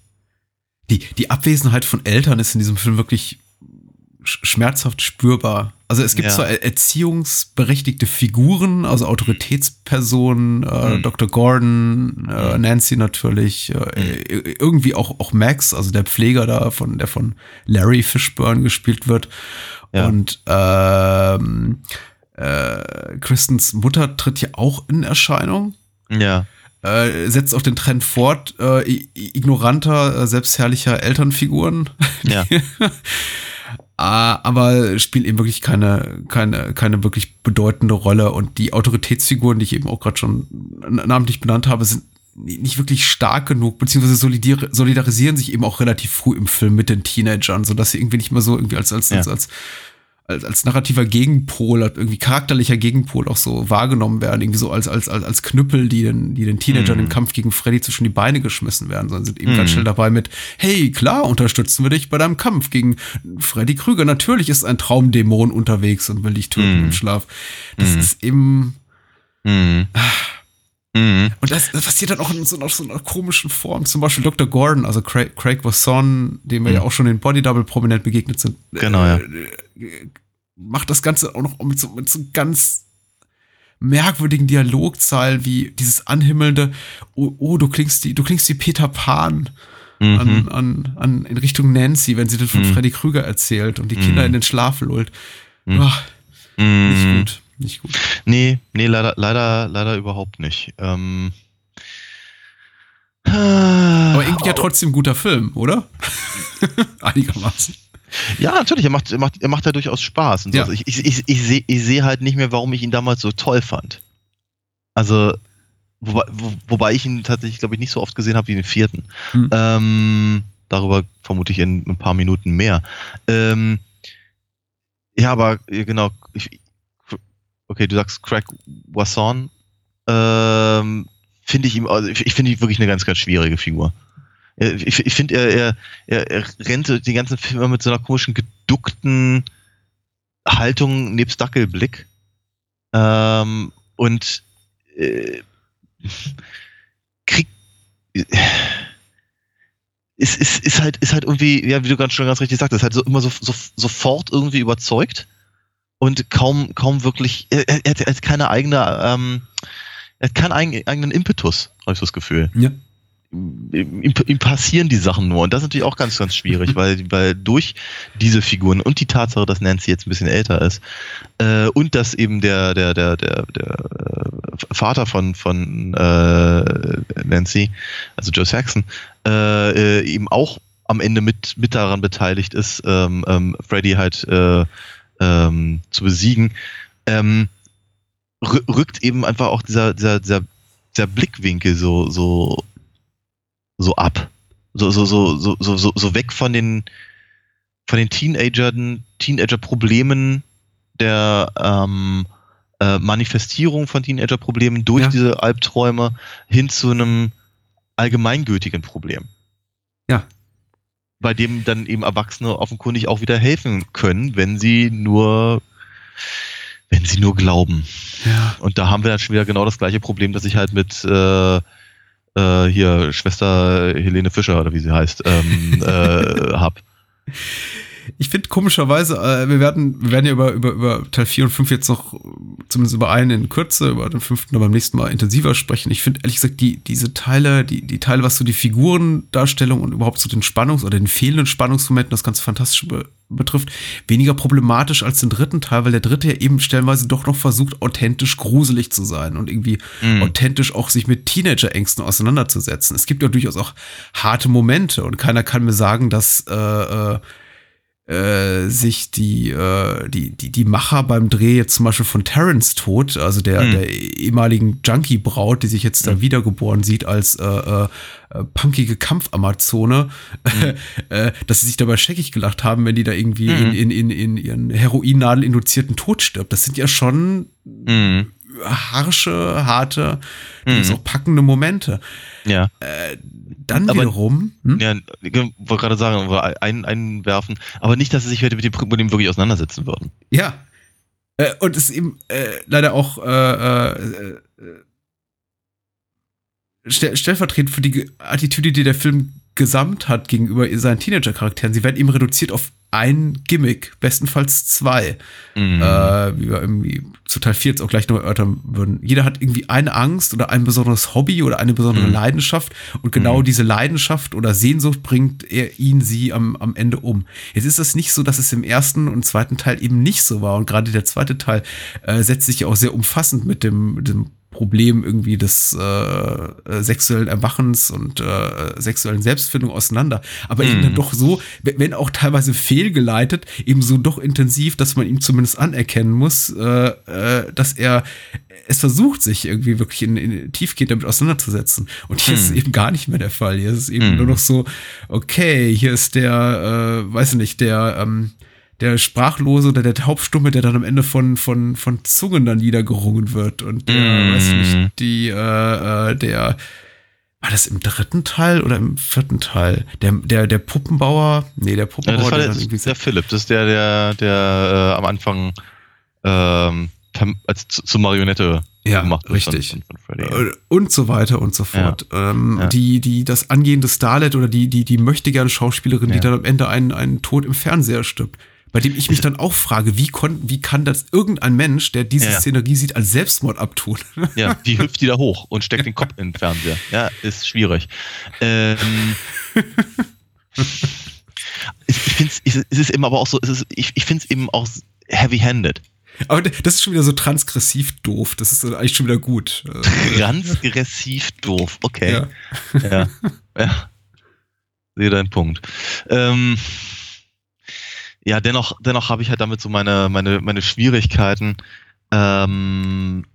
Die, die Abwesenheit von Eltern ist in diesem Film wirklich sch- schmerzhaft spürbar. Also es gibt Ja. zwar er- erziehungsberechtigte Figuren, also Autoritätspersonen, äh, Mhm. Dr. Gordon, äh, Mhm. Nancy natürlich, äh, irgendwie auch, auch Max, also der Pfleger da, von, der von Larry Fishburne gespielt wird. Ja. Und ähm, äh, Kristens Mutter tritt hier auch in Erscheinung Ja. äh, setzt auch den Trend fort, äh, ignoranter, äh, selbstherrlicher Elternfiguren. Ja. Ah, aber spielt eben wirklich keine, keine, keine wirklich bedeutende Rolle. Und die Autoritätsfiguren, die ich eben auch gerade schon namentlich benannt habe, sind ni- nicht wirklich stark genug, beziehungsweise solidarisieren sich eben auch relativ früh im Film mit den Teenagern, sodass sie irgendwie nicht mehr so irgendwie als, als, Ja. als, als, als, als narrativer Gegenpol, als irgendwie charakterlicher Gegenpol auch so wahrgenommen werden, irgendwie so als, als, als, als Knüppel, die den, die den Teenagern Mhm. im Kampf gegen Freddy zwischen die Beine geschmissen werden, sondern sind eben Mhm. ganz schnell dabei mit, hey, klar, unterstützen wir dich bei deinem Kampf gegen Freddy Krüger. Natürlich ist ein Traumdämon unterwegs und will dich töten Mhm. im Schlaf. Das Mhm. ist eben, Mhm. Mhm. und das, das passiert dann auch in so, einer- so einer komischen Form. Zum Beispiel Dr. Gordon, also Craig, Craig Wasson, dem wir Mhm. ja auch schon in Body Double prominent begegnet sind. Genau, ja. äh, Macht das Ganze auch noch mit so, mit so ganz merkwürdigen Dialogzeilen wie dieses anhimmelnde, oh, oh du klingst die, du klingst wie Peter Pan Mhm. an, an, an, in Richtung Nancy, wenn sie das von Mhm. Freddy Krüger erzählt und die Mhm. Kinder in den Schlaf lullt. Mhm. nicht gut, nicht gut. Nee, nee, leider, leider, leider überhaupt nicht. Ähm, Aber irgendwie ja trotzdem ein guter Film, oder? Einigermaßen. Ja, natürlich, er macht, er macht, er macht ja durchaus Spaß. Und so. Ja. Also Ich, ich, ich, ich sehe ich seh halt nicht mehr, warum ich ihn damals so toll fand. Also, wobei, wo, wobei ich ihn tatsächlich, glaube ich, nicht so oft gesehen habe wie den vierten. Hm. Ähm, darüber vermute ich in ein paar Minuten mehr. Ähm, ja, aber genau, ich, okay, du sagst Craig Wasson. Ähm, finde ich ihm, also ich, finde ihn wirklich eine ganz, ganz schwierige Figur. Ich, ich finde, er, er, er, rennt die ganzen Filme mit so einer komischen, geduckten Haltung nebst Dackelblick. Ähm, und äh, kriegt. Ist, ist, ist, halt, ist halt irgendwie, ja, wie du ganz schon ganz richtig sagtest, halt so immer so, so sofort irgendwie überzeugt und kaum, kaum wirklich, er, er, er hat keine eigene, ähm, er hat keinen eigen- eigenen Impetus, habe ich so das Gefühl Ja. ihm, ihm passieren die Sachen nur. Und das ist natürlich auch ganz, ganz schwierig, weil, weil durch diese Figuren und die Tatsache, dass Nancy jetzt ein bisschen älter ist, äh, und dass eben der, der, der, der, der äh, Vater von, von äh, Nancy, also Joe Saxon, äh, äh, eben auch am Ende mit, mit daran beteiligt ist, ähm, ähm, Freddy halt äh, ähm, zu besiegen, ähm, rü- rückt eben einfach auch dieser, dieser, dieser, dieser Blickwinkel so, so, so ab. So, so, so, so, so, so, so weg von den, von den Teenagern, Teenager-Problemen der ähm, äh, Manifestierung von Teenager-Problemen durch Ja. diese Albträume hin zu einem allgemeingültigen Problem. Ja. Bei dem dann eben Erwachsene offenkundig auch wieder helfen können, wenn sie nur, wenn sie nur glauben. Ja. Und da haben wir dann schon wieder genau das gleiche Problem, das ich halt mit äh, äh, hier Schwester Helene Fischer oder wie sie heißt, ähm, äh, hab. Ich finde komischerweise, äh, wir werden, wir werden ja über, über, über Teil 4 und 5 jetzt noch, äh, zumindest über einen in Kürze, über den fünften dann beim nächsten Mal intensiver sprechen. Ich finde ehrlich gesagt, die, diese Teile, die, die Teile, was so die Figurendarstellung und überhaupt so den Spannungs- oder den fehlenden Spannungsmomenten, das ganz fantastisch be betrifft, weniger problematisch als den dritten Teil, weil der dritte ja eben stellenweise doch noch versucht, authentisch gruselig zu sein und irgendwie Mhm. authentisch auch sich mit Teenager-Ängsten auseinanderzusetzen. Es gibt ja durchaus auch harte Momente und keiner kann mir sagen, dass äh, äh, sich die, äh, die, die, die Macher beim Dreh jetzt zum Beispiel von Terrence Tod, also der, Mhm. der ehemaligen Junkie-Braut, die sich jetzt da wiedergeboren sieht als äh, äh, äh, punkige Kampfamazone, äh, dass sie sich dabei scheckig gelacht haben, wenn die da irgendwie Mhm. in, in, in, in ihren Heroinnadel-induzierten Tod stirbt. Das sind ja schon Mhm. Harsche, harte, Mhm. auch packende Momente. Ja. Dann Aber- wiederum, hm? Ja, ich wollte gerade sagen, ein, einwerfen, aber nicht, dass sie sich heute mit dem Problem wirklich auseinandersetzen würden. Ja. Äh, und es ist eben äh, leider auch äh, äh, äh, stell, stellvertretend für die Attitüde, die der Film gesamt hat gegenüber seinen Teenager-Charakteren. Sie werden eben reduziert auf ein Gimmick, bestenfalls zwei, Mhm. äh, wie wir irgendwie zu Teil 4 jetzt auch gleich noch erörtern würden. Jeder hat irgendwie eine Angst oder ein besonderes Hobby oder eine besondere Mhm. Leidenschaft und genau Mhm. diese Leidenschaft oder Sehnsucht bringt er ihn, sie am, am Ende um. Jetzt ist es nicht so, dass es im ersten und zweiten Teil eben nicht so war und gerade der zweite Teil äh, setzt sich ja auch sehr umfassend mit dem, mit dem Problem irgendwie des äh, äh, sexuellen Erwachens und äh, sexuellen Selbstfindung auseinander. Aber eben Mhm. dann doch so, wenn auch teilweise fehlgeleitet, eben so doch intensiv, dass man ihm zumindest anerkennen muss, äh, äh, dass er es versucht, sich irgendwie wirklich in, in tiefgehend damit auseinanderzusetzen. Und hier ist es Mhm. eben gar nicht mehr der Fall. Hier ist es eben Mhm. nur noch so, okay, hier ist der, äh, weiß ich nicht, der, ähm, der Sprachlose oder der Taubstumme, der dann am Ende von, von, von Zungen dann niedergerungen wird. Und der, Mhm. weiß ich nicht, die, äh, äh, der, war das im dritten Teil oder im vierten Teil? Der, der, der Puppenbauer, nee, der Ja, Puppenbauer, das war der der, der Philipp, das ist der, der, der äh, am Anfang ähm, als zu, zur Marionette ja, gemacht wird richtig. Von, von Freddy. Äh, und so weiter und so fort. Ähm, Ja. Die, die, das angehende Starlet oder die, die, die möchte gerne Schauspielerin, die Ja. dann am Ende einen, einen Tod im Fernseher stirbt. Bei dem ich mich dann auch frage, wie, kon, wie kann das irgendein Mensch, der diese Ja. Szenerie sieht, als Selbstmord abtun? Ja, die hüpft die da hoch und steckt den Kopf in den Fernseher. Ja, ist schwierig. Ähm, ich finde es ist eben aber auch so, ist, ich, ich finde es eben auch heavy-handed. Aber das ist schon wieder so transgressiv doof. Das ist eigentlich schon wieder gut. Transgressiv doof, okay. Ja. Ja. ja. Sehe deinen Punkt. Ähm, ja, dennoch, dennoch habe ich halt damit so meine, meine, meine Schwierigkeiten, ähm,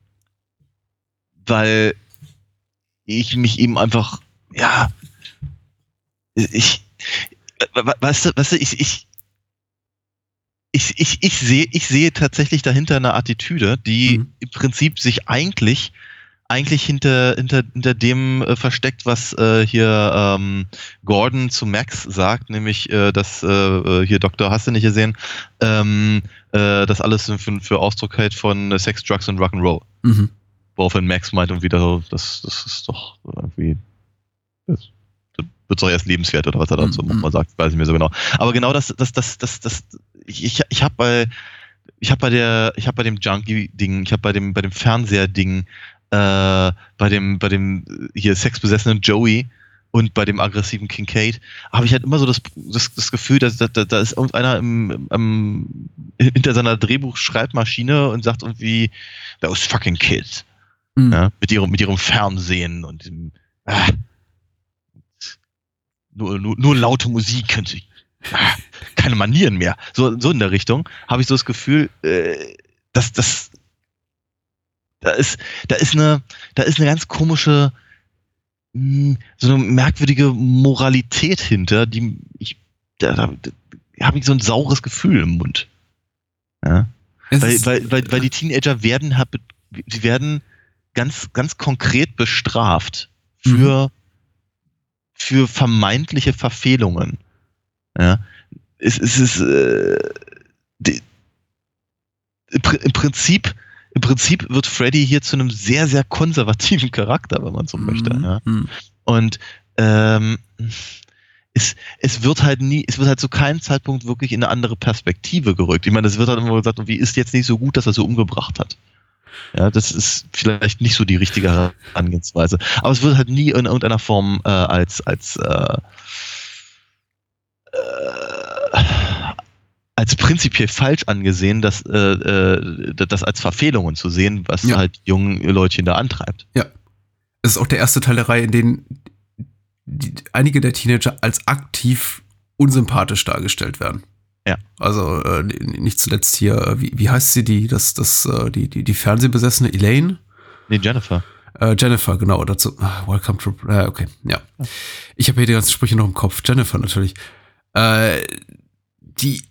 weil ich mich eben einfach, ja, ich, weißt du, weißt du, ich, ich, ich, ich, ich sehe, ich sehe tatsächlich dahinter eine Attitüde, die Mhm. im Prinzip sich eigentlich, eigentlich hinter, hinter, hinter dem äh, versteckt, was äh, hier ähm, Gordon zu Max sagt, nämlich, äh, dass äh, äh, hier Doktor hast du nicht gesehen, ähm, äh, das alles für, für Ausdruck hält von Sex, Drugs und Rock'n'Roll. Mhm. Woraufhin Max meint und wieder so, das, das ist doch irgendwie, das, wird doch erst lebenswert oder was er dazu Mhm. mal sagt, weiß ich mir so genau. Aber genau das, das, das, das, das, ich, ich, ich habe bei, ich habe bei der, ich habe bei dem Junkie-Ding, ich habe bei dem, bei dem Fernseher-Ding, äh, bei dem, bei dem äh, hier sexbesessenen Joey und bei dem aggressiven Kincaid, habe ich halt immer so das, das, das Gefühl, dass da, da, da ist irgendeiner im, im, hinter seiner Drehbuchschreibmaschine und sagt irgendwie, those fucking kids. Mhm. Ja, mit ihrem, mit ihrem Fernsehen und dem, ah, nur, nur, nur laute Musik können sie. Ah, keine Manieren mehr. So, so in der Richtung habe ich so das Gefühl, äh, dass das da ist, da ist eine, da ist eine ganz komische, mh, so eine merkwürdige Moralität hinter, die ich, da, da, da habe ich so ein saures Gefühl im Mund. Ja. Weil, weil, weil, weil die Teenager werden, sie werden ganz, ganz konkret bestraft für, für vermeintliche Verfehlungen. Ja. Es, es ist äh, die, im Prinzip, im Prinzip wird Freddy hier zu einem sehr, sehr konservativen Charakter, wenn man so möchte. Ja. Mhm. Und ähm, es, es wird halt nie, es wird halt zu keinem Zeitpunkt wirklich in eine andere Perspektive gerückt. Ich meine, es wird halt immer gesagt, wie ist jetzt nicht so gut, dass er so umgebracht hat. Ja, das ist vielleicht nicht so die richtige Herangehensweise. Aber es wird halt nie in irgendeiner Form äh, als, als, äh, als prinzipiell falsch angesehen, das, äh, äh, das als Verfehlungen zu sehen, was Ja. halt jungen Leutchen da antreibt. Es ist auch der erste Teil der Reihe, in dem die, einige der Teenager als aktiv unsympathisch dargestellt werden. Ja. Also äh, nicht zuletzt hier, äh, wie, wie heißt sie, die, das, das, äh, die, die, die Fernsehbesessene Elaine? Nee, Jennifer. Äh, Jennifer, genau, dazu. Ah, welcome to. Äh, okay, ja. Ich habe hier die ganzen Sprüche noch im Kopf. Jennifer natürlich. Äh, die.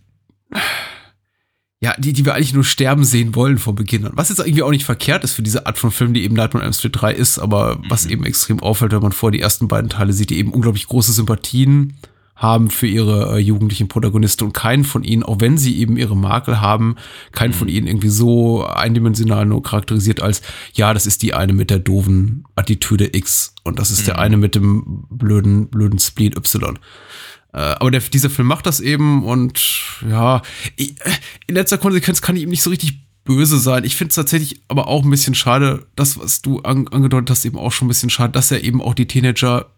Ja, die, die wir eigentlich nur sterben sehen wollen vor Beginn an. Was jetzt irgendwie auch nicht verkehrt ist für diese Art von Film, die eben Nightmare on Elm Street 3 ist, aber was Mhm. eben extrem auffällt, wenn man vor die ersten beiden Teile sieht, die eben unglaublich große Sympathien haben für ihre äh, jugendlichen Protagonisten und keinen von ihnen, auch wenn sie eben ihre Makel haben, keinen von ihnen irgendwie so eindimensional nur charakterisiert als, ja, das ist die eine mit der doofen Attitüde X und das ist der Mhm. eine mit dem blöden, blöden Spleen Y. Äh, aber der, dieser Film macht das eben und ja, äh, in letzter Konsequenz kann ich ihm nicht so richtig böse sein. Ich finde es tatsächlich aber auch ein bisschen schade, das, was du an, angedeutet hast, eben auch schon ein bisschen schade, dass er eben auch die Teenager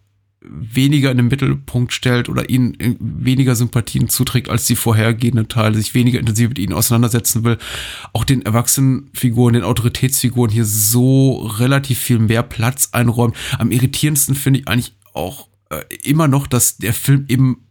weniger in den Mittelpunkt stellt oder ihnen äh, weniger Sympathien zuträgt als die vorhergehenden Teile, sich weniger intensiv mit ihnen auseinandersetzen will, auch den Erwachsenenfiguren, den Autoritätsfiguren hier so relativ viel mehr Platz einräumt. Am irritierendsten finde ich eigentlich auch äh, immer noch, dass der Film eben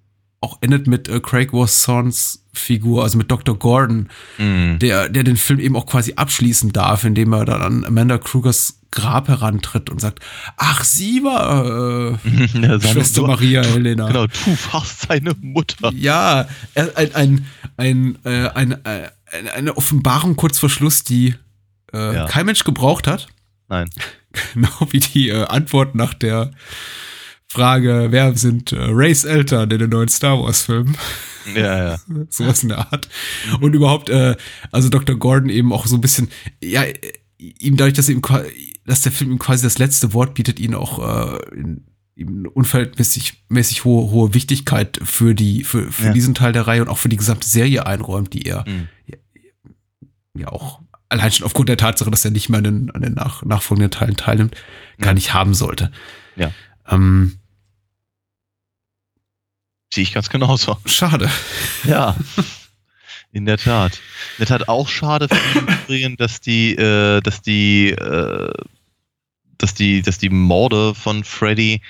auch endet mit äh, Craig Wassons Figur, also mit Dr. Gordon, Mhm. der, der den Film eben auch quasi abschließen darf, indem er dann an Amanda Krugers Grab herantritt und sagt, ach, sie war äh, Ja, Schwester so- Maria Helena. Genau, du warst seine Mutter. Ja, er- ein, ein, ein, äh, ein, äh, eine- eine Offenbarung kurz vor Schluss, die äh, Ja. kein Mensch gebraucht hat. Nein. Genau wie die äh, Antwort nach der Frage, wer sind äh, Rays Eltern in den neuen Star Wars Filmen? Ja, ja. sowas in der Art. Und überhaupt, äh, also Dr. Gordon eben auch so ein bisschen, ja, äh, ihm dadurch, dass, ihm, dass der Film ihm quasi das letzte Wort bietet, ihn auch äh, in, unverhältnismäßig mäßig hohe, hohe Wichtigkeit für die, für, für Ja. diesen Teil der Reihe und auch für die gesamte Serie einräumt, die er Mhm. ja auch allein schon aufgrund der Tatsache, dass er nicht mehr an den, an den nach, nachfolgenden Teilen teilnimmt, gar Ja. nicht haben sollte. Ja. Ähm, Sehe ich ganz genauso. schade. Ja. In der Tat. In der Tat auch schade für mich übrigens, dass die, äh, dass die, äh, dass die, dass die Morde von Freddy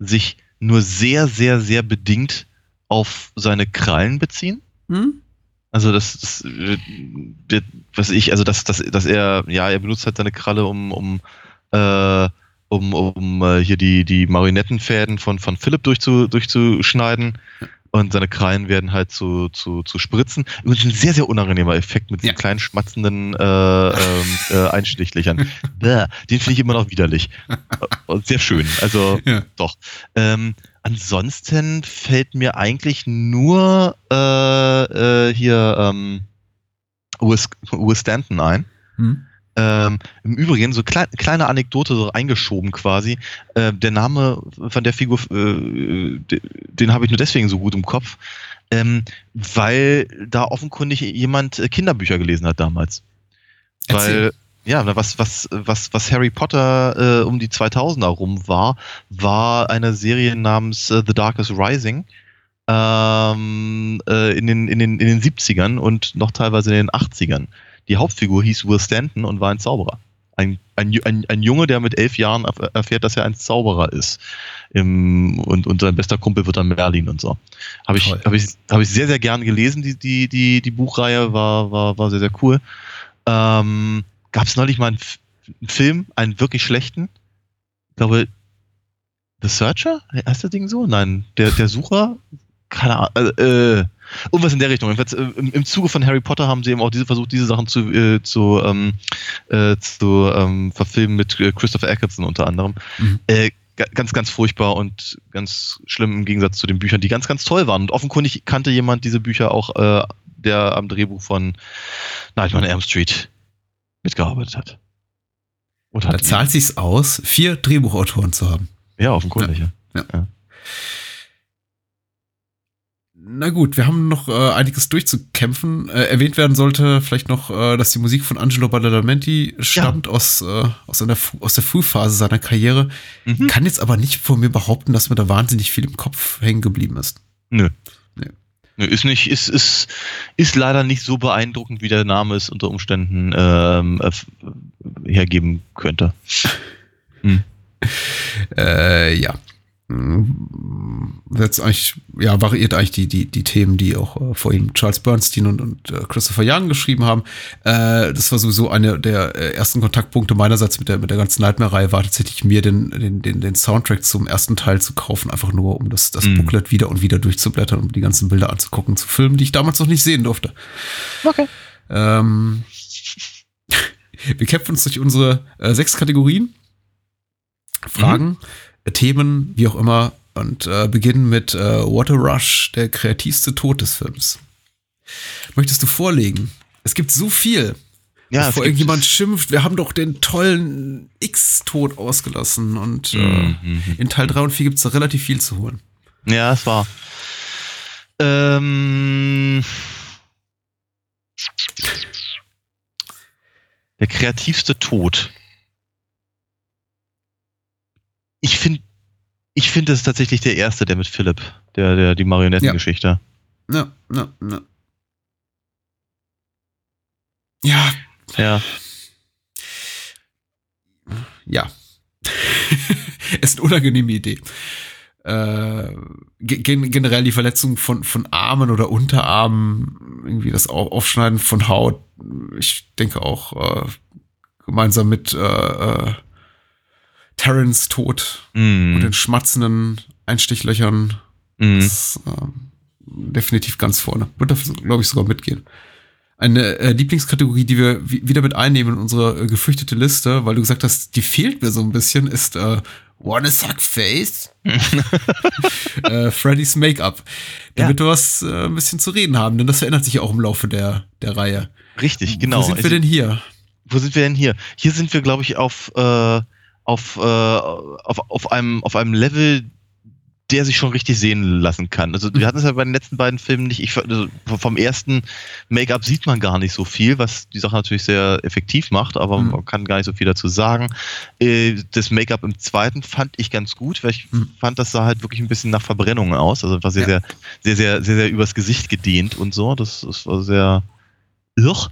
sich nur sehr, sehr, sehr bedingt auf seine Krallen beziehen. Hm? Also das, das äh, wird- was ich, also dass, dass, dass er, ja, er benutzt halt seine Kralle, um, um, äh, um, um äh, hier die, die Marionettenfäden von, von Philipp durchzu, durchzuschneiden. Und seine Krallen werden halt zu, zu, zu spritzen. Übrigens ein sehr, sehr unangenehmer Effekt mit diesen Ja. kleinen schmatzenden äh, ähm, äh, Einstichlichern. Bäh, Den finde ich immer noch widerlich. Und sehr schön. Also Ja. doch. Ähm, ansonsten fällt mir eigentlich nur äh, äh, hier ähm, Will Stanton ein. Hm? Ähm, Im Übrigen, so klei kleine Anekdote so eingeschoben quasi. Äh, der Name von der Figur, äh, de- den habe ich nur deswegen so gut im Kopf, ähm, weil da offenkundig jemand äh, Kinderbücher gelesen hat damals. Erzähl. Weil, ja, was, was, was, was Harry Potter äh, um die 2000er rum war, war eine Serie namens äh, The Darkest Rising ähm, äh, in, den, in, den, in den 70ern und noch teilweise in den 80ern. Die Hauptfigur hieß Will Stanton und war ein Zauberer. Ein, ein, ein, ein Junge, der mit elf Jahren erf- erfährt, dass er ein Zauberer ist. Im, und, und sein bester Kumpel wird dann Merlin und so. Habe ich, hab ich, hab ich sehr, sehr gern gelesen, die, die, die, die Buchreihe war, war, war sehr, sehr cool. Ähm, Gab es neulich mal einen, einen Film, einen wirklich schlechten? Ich glaube, The Searcher? Heißt das Ding so? Nein, der, der Sucher? Keine Ahnung. Äh, äh, irgendwas in der Richtung. Äh, im, Im Zuge von Harry Potter haben sie eben auch diese versucht, diese Sachen zu, äh, zu, ähm, äh, zu ähm, verfilmen mit äh, Christopher Eccleston unter anderem. Mhm. Äh, ga- ganz, ganz furchtbar und ganz schlimm im Gegensatz zu den Büchern, die ganz, ganz toll waren. Und offenkundig kannte jemand diese Bücher auch, äh, der am Drehbuch von Nightmare on Elm Street mitgearbeitet hat. Und Da zahlt sich's aus, vier Drehbuchautoren zu haben. ja, offenkundig. Ja. Na gut, wir haben noch äh, einiges durchzukämpfen. Äh, erwähnt werden sollte vielleicht noch, äh, dass die Musik von Angelo Badalamenti stammt aus, äh, aus, einer, aus der Frühphase seiner Karriere. Mhm. Kann jetzt aber nicht von mir behaupten, dass mir da wahnsinnig viel im Kopf hängen geblieben ist. Nö. Nee. Nö, Ist nicht, ist, ist, ist leider nicht so beeindruckend, wie der Name es unter Umständen ähm, äh, hergeben könnte. Äh, ja. Mm, Jetzt eigentlich, ja, variiert eigentlich die, die, die Themen, die auch äh, vor ihm Charles Bernstein und, und äh, Christopher Young geschrieben haben. Äh, das war sowieso eine der äh, ersten Kontaktpunkte meinerseits mit der, mit der ganzen Nightmare-Reihe, war tatsächlich mir den, den, den, den Soundtrack zum ersten Teil zu kaufen, einfach nur, um das, das Mhm. Booklet wieder und wieder durchzublättern, um die ganzen Bilder anzugucken, zu filmen, die ich damals noch nicht sehen durfte. Okay. Ähm, wir kämpfen uns durch unsere äh, sechs Kategorien. Fragen, äh, Themen, wie auch immer, und äh, beginnen mit äh, Water Rush, der kreativste Tod des Films. Möchtest du vorlegen? Es gibt so viel. Ja, bevor irgendjemand schimpft, wir haben doch den tollen X-Tod ausgelassen und äh, Mhm, mhm. in Teil 3 und 4 gibt es da relativ viel zu holen. Ja, es war. Ähm, der kreativste Tod. Ich finde, ich finde es tatsächlich der erste, der mit Philipp, der, der die Marionettengeschichte. Ja, ja, ja. Ja, Ja. ja. ist eine unangenehme Idee. Äh, ge- gen generell die Verletzung von, von Armen oder Unterarmen, irgendwie das Au- Aufschneiden von Haut. Ich denke auch äh, gemeinsam mit äh, äh, Terrence Tod und Mhm. den schmatzenden Einstichlöchern. Mhm. Das, ähm, definitiv ganz vorne. Wird da, glaube ich, sogar mitgehen. Eine äh, Lieblingskategorie, die wir wi- wieder mit einnehmen in unsere äh, gefürchtete Liste, weil du gesagt hast, die fehlt mir so ein bisschen, ist äh, Wanna Suck Face? äh, Freddy's Make-up. Damit wir was äh, ein bisschen zu reden haben, denn das verändert sich ja auch im Laufe der, der Reihe. Richtig, genau. Wo sind wir Also- denn hier? wo sind wir denn hier? Hier sind wir, glaube ich, auf, äh, auf, äh, auf, auf, einem, auf einem Level, der sich schon richtig sehen lassen kann. Also wir hatten es ja bei den letzten beiden Filmen nicht. Ich, also vom ersten Make-up sieht man gar nicht so viel, was die Sache natürlich sehr effektiv macht, aber Mhm. man kann gar nicht so viel dazu sagen. Äh, Das Make-up im zweiten fand ich ganz gut, weil ich Mhm. fand, das sah halt wirklich ein bisschen nach Verbrennungen aus. Also war sehr, Ja. sehr, sehr, sehr, sehr, sehr übers Gesicht gedehnt und so. Das, das war sehr, irr.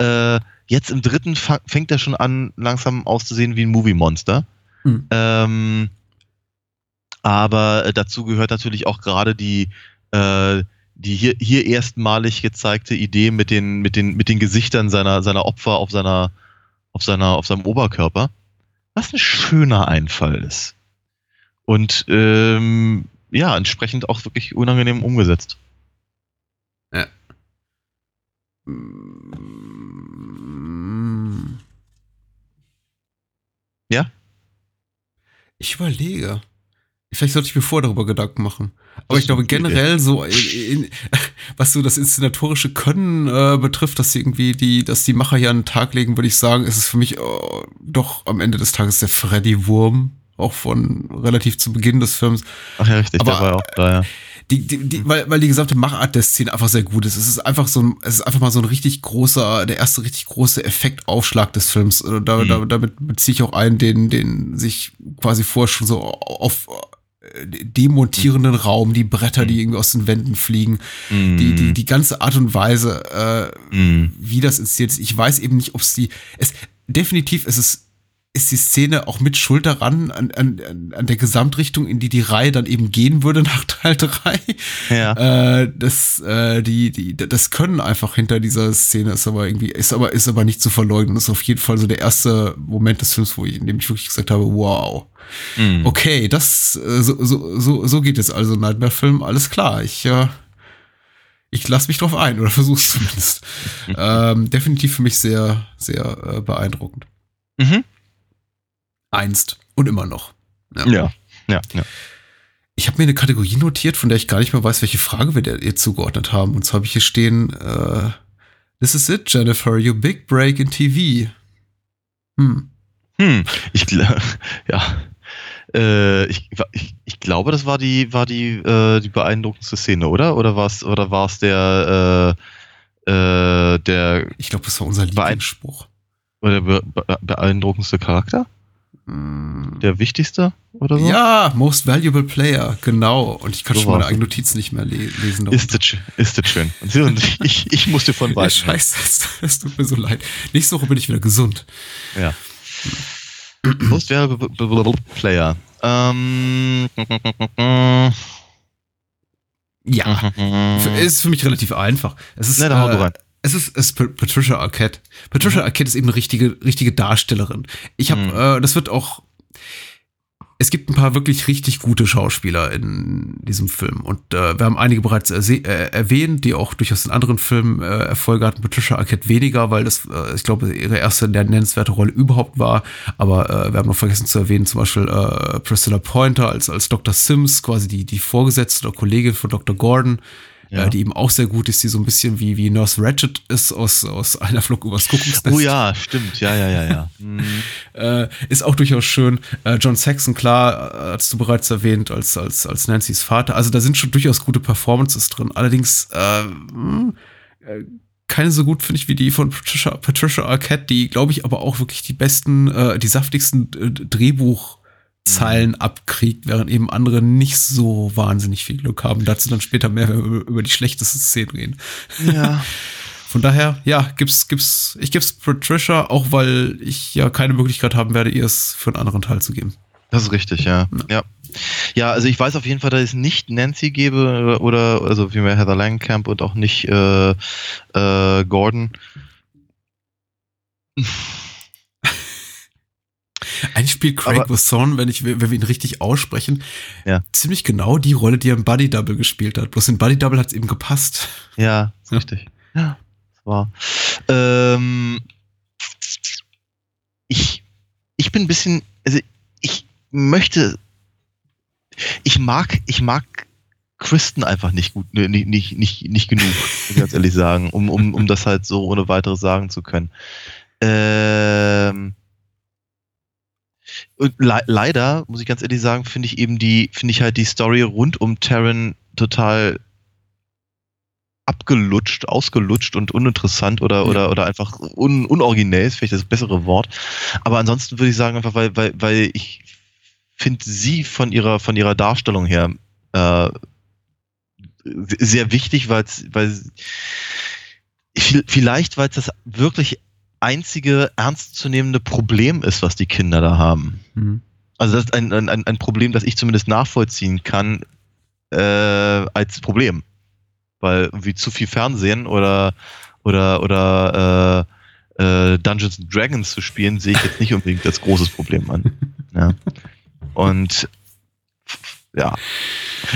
Äh, jetzt im dritten fängt er schon an, langsam auszusehen wie ein Movie-Monster. Hm. Ähm, aber äh, dazu gehört natürlich auch gerade die, äh, die hier, hier erstmalig gezeigte Idee mit den, mit den, mit den Gesichtern seiner, seiner Opfer auf seiner, auf seiner, auf seinem Oberkörper. Was ein schöner Einfall ist. Und ähm, ja, entsprechend auch wirklich unangenehm umgesetzt. Mm. Ja? Ich überlege. Vielleicht sollte ich mir vorher darüber Gedanken machen. Aber ich glaube generell so, in, in, was so das inszenatorische Können äh, betrifft, dass sie irgendwie die, dass die Macher hier an den Tag legen, würde ich sagen, ist es für mich äh, doch am Ende des Tages der Freddy-Wurm, auch von relativ zu Beginn des Films. Ach ja, richtig, Aber- der war auch da, ja. Die, die, die, weil, weil die gesamte Machart der Szene einfach sehr gut ist. Es ist einfach so ein, es ist einfach mal so ein richtig großer, der erste richtig große Effektaufschlag des Films. Äh, Da, Mhm. da, damit beziehe ich auch einen, den, den sich quasi vorher schon so auf äh, demontierenden Raum, die Bretter, die irgendwie aus den Wänden fliegen, die, die, die ganze Art und Weise, äh, Mhm. wie das inszeniert ist. Ich weiß eben nicht, ob es die, es, definitiv ist es, ist die Szene auch mit Schuld daran, an, an, an der Gesamtrichtung, in die die Reihe dann eben gehen würde nach Teil 3. Ja. Äh, das, äh, die, die, das Können einfach hinter dieser Szene ist aber irgendwie, ist aber, ist aber nicht zu verleugnen. Das ist auf jeden Fall so der erste Moment des Films, wo ich, in dem ich wirklich gesagt habe, wow. Mhm. Okay, das, äh, so, so, so, so geht es also, Nightmare-Film, alles klar. Ich, äh, ich lasse mich drauf ein, oder versuch's zumindest. ähm, definitiv für mich sehr, sehr äh, beeindruckend. Mhm. Einst und immer noch. Ja. Ja, ja. Ich habe mir eine Kategorie notiert, von der ich gar nicht mehr weiß, welche Frage wir der ihr zugeordnet haben. Und zwar habe ich hier stehen, äh, This is it, Jennifer, your big break in TV. Hm. Hm, ich glaube, ja. Äh, ich, ich, ich glaube, das war die, war die, äh, die beeindruckendste Szene, oder? Oder war es oder war's der, äh, äh, der, Ich glaube, das war unser Lieblingsspruch. oder be be beeindruckendste Charakter? Der wichtigste oder so? Ja, Most Valuable Player, genau. Und ich kann So schon meine war's. eigenen Notizen nicht mehr le lesen. Ist das, ist das schön. Und ich, ich musste von weit. scheiße, es, tut mir so leid. Nächste Woche bin ich wieder gesund. Ja. Most Valuable Player. Ähm, Ja, ist für mich relativ einfach. Es ist, Ne, da hau du äh, rein. Es ist, es ist Pat- Patricia Arquette. Patricia Arquette ist eben eine richtige, richtige Darstellerin. Ich habe, Mhm. äh, das wird auch. Es gibt ein paar wirklich richtig gute Schauspieler in diesem Film und äh, wir haben einige bereits äh, erwähnt, die auch durchaus in anderen Filmen äh, Erfolge hatten. Patricia Arquette weniger, weil das, äh, ich glaube, ihre erste nennenswerte Rolle überhaupt war. Aber äh, wir haben noch vergessen zu erwähnen, zum Beispiel Priscilla Pointer als als Dr. Sims, quasi die die Vorgesetzte oder Kollegin von Dr. Gordon Ja. äh, die eben auch sehr gut ist, die so ein bisschen wie, wie Nurse Ratchet ist aus, aus einer Flug übers Kuckucksnest. Oh ja, stimmt. Ja, ja, ja, ja. Mhm. Äh, ist auch durchaus schön. Äh, John Saxon, klar, äh, hast du bereits erwähnt, als, als, als Nancy's Vater. Also da sind schon durchaus gute Performances drin. Allerdings äh, äh, keine so gut, finde ich, wie die von Patricia, Patricia Arquette, die, glaube ich, aber auch wirklich die besten, die saftigsten äh, Drehbuchzeilen abkriegt, während eben andere nicht so wahnsinnig viel Glück haben. Dazu dann später mehr über, die schlechtesten Szenen reden. Ja. Von daher, ja, gibt's, gibt's, ich gib's Patricia, auch weil ich ja keine Möglichkeit haben werde, ihr es für einen anderen Teil zu geben. Das ist richtig, ja. Ja, ja also ich weiß auf jeden Fall, dass ich nicht Nancy gebe oder also vielmehr Heather Langenkamp und auch nicht äh, äh, Gordon. Eigentlich spielt Craig Wasson, wenn, ich, wenn wir ihn richtig aussprechen, Ja. ziemlich genau die Rolle, die er im Buddy Double gespielt hat. Bloß in Buddy Double hat es eben gepasst. Ja, ist Ja. richtig. Ja, das war. Ähm, ich, ich bin ein bisschen, also ich möchte, ich mag, ich mag Kristen einfach nicht gut, ne, nicht, nicht, nicht, nicht genug, muss ich ganz ehrlich sagen, um, um, um das halt so ohne weiteres sagen zu können. Ähm, und le leider, muss ich ganz ehrlich sagen, finde ich eben die, finde ich halt die Story rund um Taryn total abgelutscht, ausgelutscht und uninteressant oder, oder, oder einfach un, unoriginell ist vielleicht das bessere Wort. Aber ansonsten würde ich sagen, einfach, weil, weil, weil ich finde sie von ihrer, von ihrer Darstellung her äh, sehr wichtig, weil, weil vi- vielleicht, weil es das wirklich einzige ernstzunehmende Problem ist, was die Kinder da haben. Mhm. Also das ist ein, ein, ein Problem, das ich zumindest nachvollziehen kann äh, als Problem. Weil irgendwie zu viel Fernsehen oder oder oder äh, äh, Dungeons and Dragons zu spielen, sehe ich jetzt nicht unbedingt als großes Problem an. Ja. Und ja.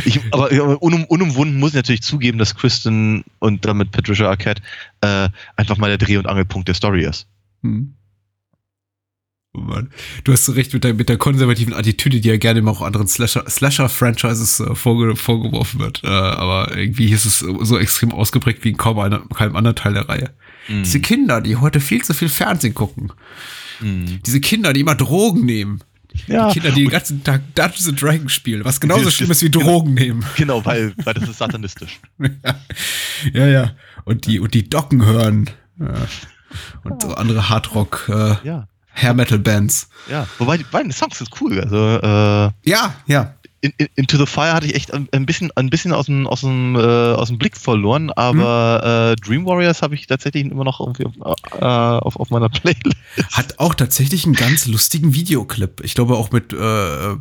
Ich, aber unum, unumwunden muss ich natürlich zugeben, dass Kristen und damit Patricia Arquette äh, einfach mal der Dreh- und Angelpunkt der Story ist. Hm. Oh Mann. Du hast recht mit der, mit der konservativen Attitüde, die ja gerne immer auch anderen Slasher- Slasher-Franchises äh, vorge vorgeworfen wird. Äh, aber irgendwie ist es so extrem ausgeprägt wie in kaum einer, keinem anderen Teil der Reihe. Diese Kinder, die heute viel zu viel Fernsehen gucken. Mhm. Diese Kinder, die immer Drogen nehmen. Ja. Die Kinder, die den ganzen Tag Dungeons and Dragons spielen, was genauso schlimm ist wie Drogen nehmen. Genau, weil, weil das ist satanistisch. ja, ja. Und die, und die Docken hören. Ja. Und so andere Hardrock, äh, Ja. Hair Metal Bands. Ja. Wobei die beiden Songs sind cool. Also äh, Ja, ja. In, in, Into the Fire hatte ich echt ein, ein bisschen, ein bisschen aus dem, aus dem, äh, aus dem Blick verloren, aber äh, Dream Warriors habe ich tatsächlich immer noch irgendwie auf, äh, auf, auf meiner Playlist. Hat auch tatsächlich einen ganz lustigen Videoclip. Ich glaube auch mit äh,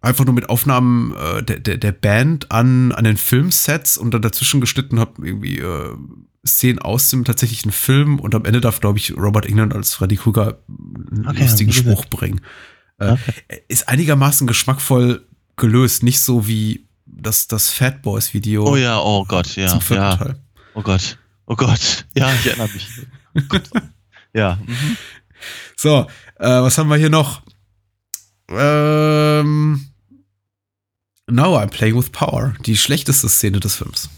einfach nur mit Aufnahmen äh, der, der, der Band an, an den Filmsets und dann dazwischen geschnitten habe irgendwie äh, Szenen aus dem tatsächlichen Film und am Ende darf, glaube ich, Robert England als Freddy Krüger einen Okay, lustigen. Spruch bringen. Äh, Ist einigermaßen geschmackvoll gelöst, nicht so wie das, das Fat Boys Video Oh ja, oh Gott, ja. zum vierten ja. Teil. Oh Gott. Oh Gott. Ja, ich erinnere mich. Oh ja. Mhm. So, äh, was haben wir hier noch? Ähm, Now I'm Playing with Power. Die schlechteste Szene des Films.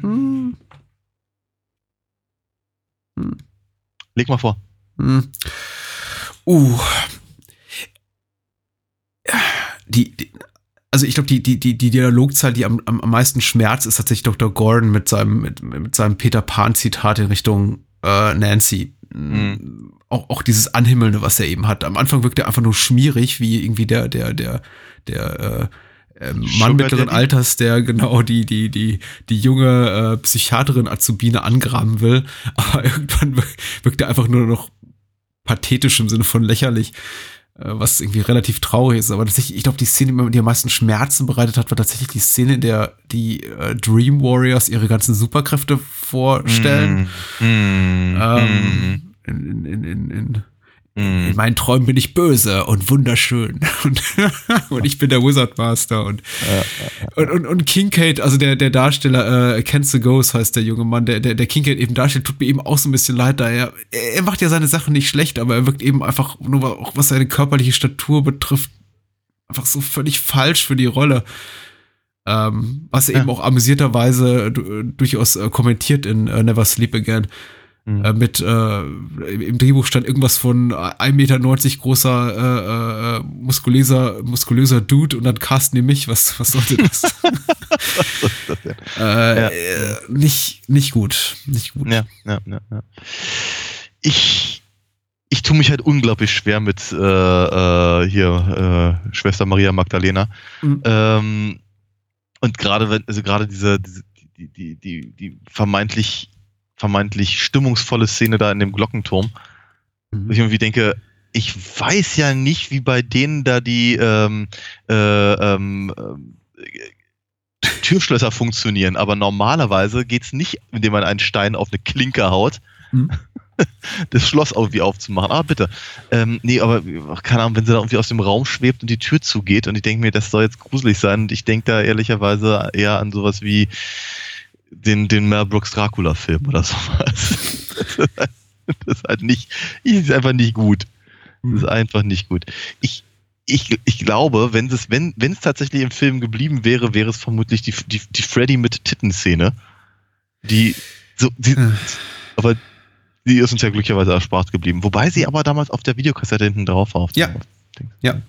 Hm, Leg mal vor. hm. Uh. Die, die also ich glaube, die, die, die, die Dialogzahl, die am, am, am meisten schmerzt, ist tatsächlich Dr. Gordon mit seinem, mit, mit seinem Peter Pan-Zitat in Richtung äh, Nancy. Mhm. Auch, auch dieses Anhimmelnde, was er eben hat. Am Anfang wirkt er einfach nur schmierig, wie irgendwie der, der, der, der äh, äh, Mann mittleren? Alters, der genau die, die, die, die junge äh, Psychiaterin Azubine angraben will. Aber irgendwann wir- wirkt er einfach nur noch pathetisch im Sinne von lächerlich, was irgendwie relativ traurig ist. Aber tatsächlich, ich glaube, die Szene, die mir am meisten Schmerzen bereitet hat, war tatsächlich die Szene, in der die äh, Dream Warriors ihre ganzen Superkräfte vorstellen. Mhm. Ähm, in, in, in, in, in, Mhm. in meinen Träumen bin ich böse und wunderschön. Und, und ich bin der Wizard Master. Und, und, und, und Kincaid, also der, der Darsteller, äh, Kent the Ghost heißt der junge Mann, der, der, der Kincaid eben darstellt, tut mir eben auch so ein bisschen leid, da er, er macht ja seine Sachen nicht schlecht, aber er wirkt eben einfach, nur auch was seine körperliche Statur betrifft, einfach so völlig falsch für die Rolle. Ähm, was er Ja. eben auch amüsierterweise du- durchaus äh, kommentiert in äh, Never Sleep Again Mhm. äh, mit äh, im Drehbuch stand irgendwas von 1,90 Meter großer äh, äh, muskulöser muskulöser Dude und dann casten die mich was was sollte das äh, Ja. äh, nicht nicht gut nicht gut Ja, ja, ja, ja. Ich, ich tue mich halt unglaublich schwer mit äh, äh, hier äh, Schwester Maria Magdalena. Mhm. Ähm, und gerade wenn, also gerade diese, diese die, die, die, die vermeintlich, vermeintlich stimmungsvolle Szene da in dem Glockenturm, wo ich irgendwie denke, ich weiß ja nicht, wie bei denen da die ähm, äh, ähm, äh, Türschlösser funktionieren, aber normalerweise geht's nicht, indem man einen Stein auf eine Klinke haut, Mhm. das Schloss irgendwie aufzumachen. Ah, bitte. Ähm, nee, aber keine Ahnung, wenn sie da irgendwie aus dem Raum schwebt und die Tür zugeht und ich denke mir, das soll jetzt gruselig sein und ich denke da ehrlicherweise eher an sowas wie den, den Mel Brooks Dracula-Film oder sowas. Das ist halt, das ist nicht, ist einfach nicht gut. Das ist einfach nicht gut. Ich, ich, ich glaube, wenn es, wenn, wenn es tatsächlich im Film geblieben wäre, wäre es vermutlich die, die, die Freddy mit Titten-Szene. Die, so, die, Äh. aber die ist uns ja glücklicherweise erspart geblieben. Wobei sie aber damals auf der Videokassette hinten drauf war. Ja. Ja.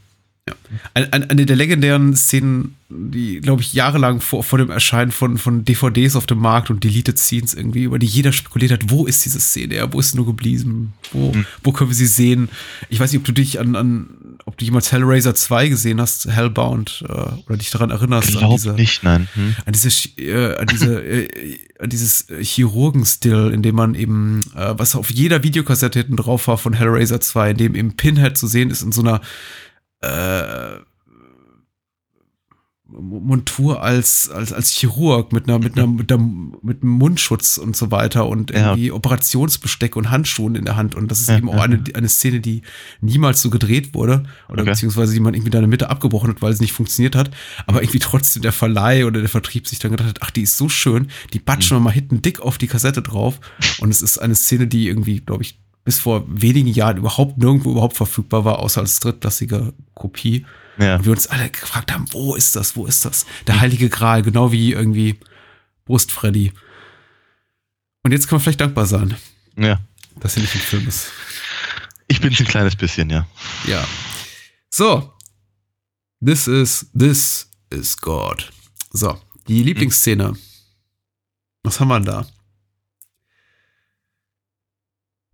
Ja. Eine, eine der legendären Szenen, die, glaube ich, jahrelang vor, vor dem Erscheinen von, von DVDs auf dem Markt und Deleted Scenes irgendwie, über die jeder spekuliert hat, wo ist diese Szene? Ja, wo ist sie nur geblieben? Wo, Hm. wo können wir sie sehen? Ich weiß nicht, ob du dich an, an ob du jemals Hellraiser 2 gesehen hast, Hellbound, äh, oder dich daran erinnerst. Glaub an diese, nicht, nein. Hm? An, diese, äh, an, diese, äh, an dieses äh, Chirurgen-Still, in dem man eben, äh, was auf jeder Videokassette hinten drauf war von Hellraiser 2, in dem eben Pinhead zu sehen ist in so einer äh, Montur als, als, als Chirurg mit einer, mit einer, mit einer, mit einem Mundschutz und so weiter und Ja. irgendwie Operationsbesteck und Handschuhen in der Hand. Und das ist Ja, eben auch ja, eine, eine Szene, die niemals so gedreht wurde oder Okay. beziehungsweise die man irgendwie da in der Mitte abgebrochen hat, weil es nicht funktioniert hat. Aber irgendwie trotzdem der Verleih oder der Vertrieb sich dann gedacht hat, ach, die ist so schön, die batschen wir mal hinten dick auf die Kassette drauf. Und es ist eine Szene, die irgendwie, glaube ich, bis vor wenigen Jahren überhaupt nirgendwo überhaupt verfügbar war, außer als drittklassige Kopie. Ja. Und wir uns alle gefragt haben, wo ist das, wo ist das? Der heilige Gral, genau wie irgendwie Brust Freddy. Und jetzt können wir vielleicht dankbar sein, ja. dass er nicht im Film ist. Ich bin's ein kleines bisschen, ja. Ja. So. This is, this is God. So. Die Lieblingsszene. Was haben wir denn da?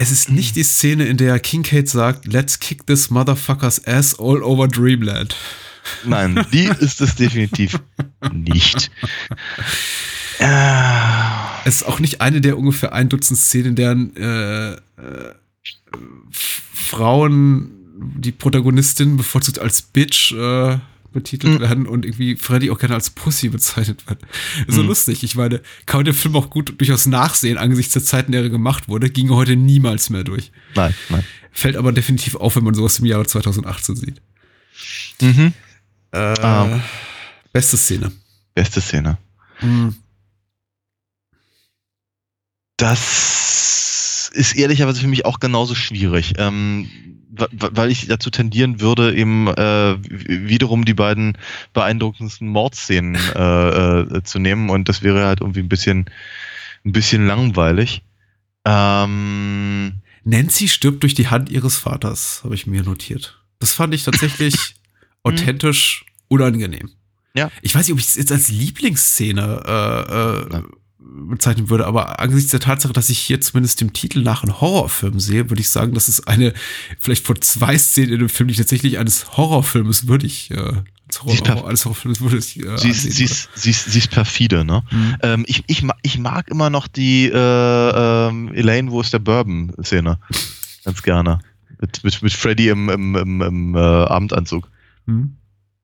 Es ist nicht die Szene, in der Kincaid sagt, let's kick this motherfucker's ass all over Dreamland. Nein, die ist es definitiv nicht. Äh, Es ist auch nicht eine der ungefähr ein Dutzend Szenen, in deren äh, äh, Frauen die Protagonistin bevorzugt als Bitch äh, betitelt Mhm. werden und irgendwie Freddy auch gerne als Pussy bezeichnet wird. So Mhm. lustig. Ich meine, kann man den Film auch gut durchaus nachsehen, angesichts der Zeit, in der er gemacht wurde, ging heute niemals mehr durch. nein, nein. Fällt aber definitiv auf, wenn man sowas im Jahre 2018 sieht. Mhm. Äh, Ah. Beste Szene. Beste Szene. Mhm. Das ist ehrlicherweise für mich auch genauso schwierig, ähm, weil ich dazu tendieren würde, eben äh, wiederum die beiden beeindruckendsten Mordszenen äh, äh, zu nehmen und das wäre halt irgendwie ein bisschen, ein bisschen langweilig. Ähm, Nancy stirbt durch die Hand ihres Vaters, habe ich mir notiert. Das fand ich tatsächlich authentisch unangenehm. Ja. Ich weiß nicht, ob ich es jetzt als Lieblingsszene äh, äh, Ja. Bezeichnen würde, aber angesichts der Tatsache, dass ich hier zumindest dem Titel nach einen Horrorfilm sehe, würde ich sagen, das ist eine, vielleicht von zwei Szenen in dem Film, die tatsächlich eines Horrorfilmes würdig, äh, als, Horror, Horrorfilmes würdig äh, sie, ist, ansehen sie, ist, sie, ist, sie ist perfide, ne? würde. Mhm. Ähm, ich, ich, ich mag immer noch die äh, ähm, Elaine, wo ist der Bourbon-Szene. Ganz gerne. Mit, mit, mit Freddy im, im, im, im äh, Abendanzug. Mhm.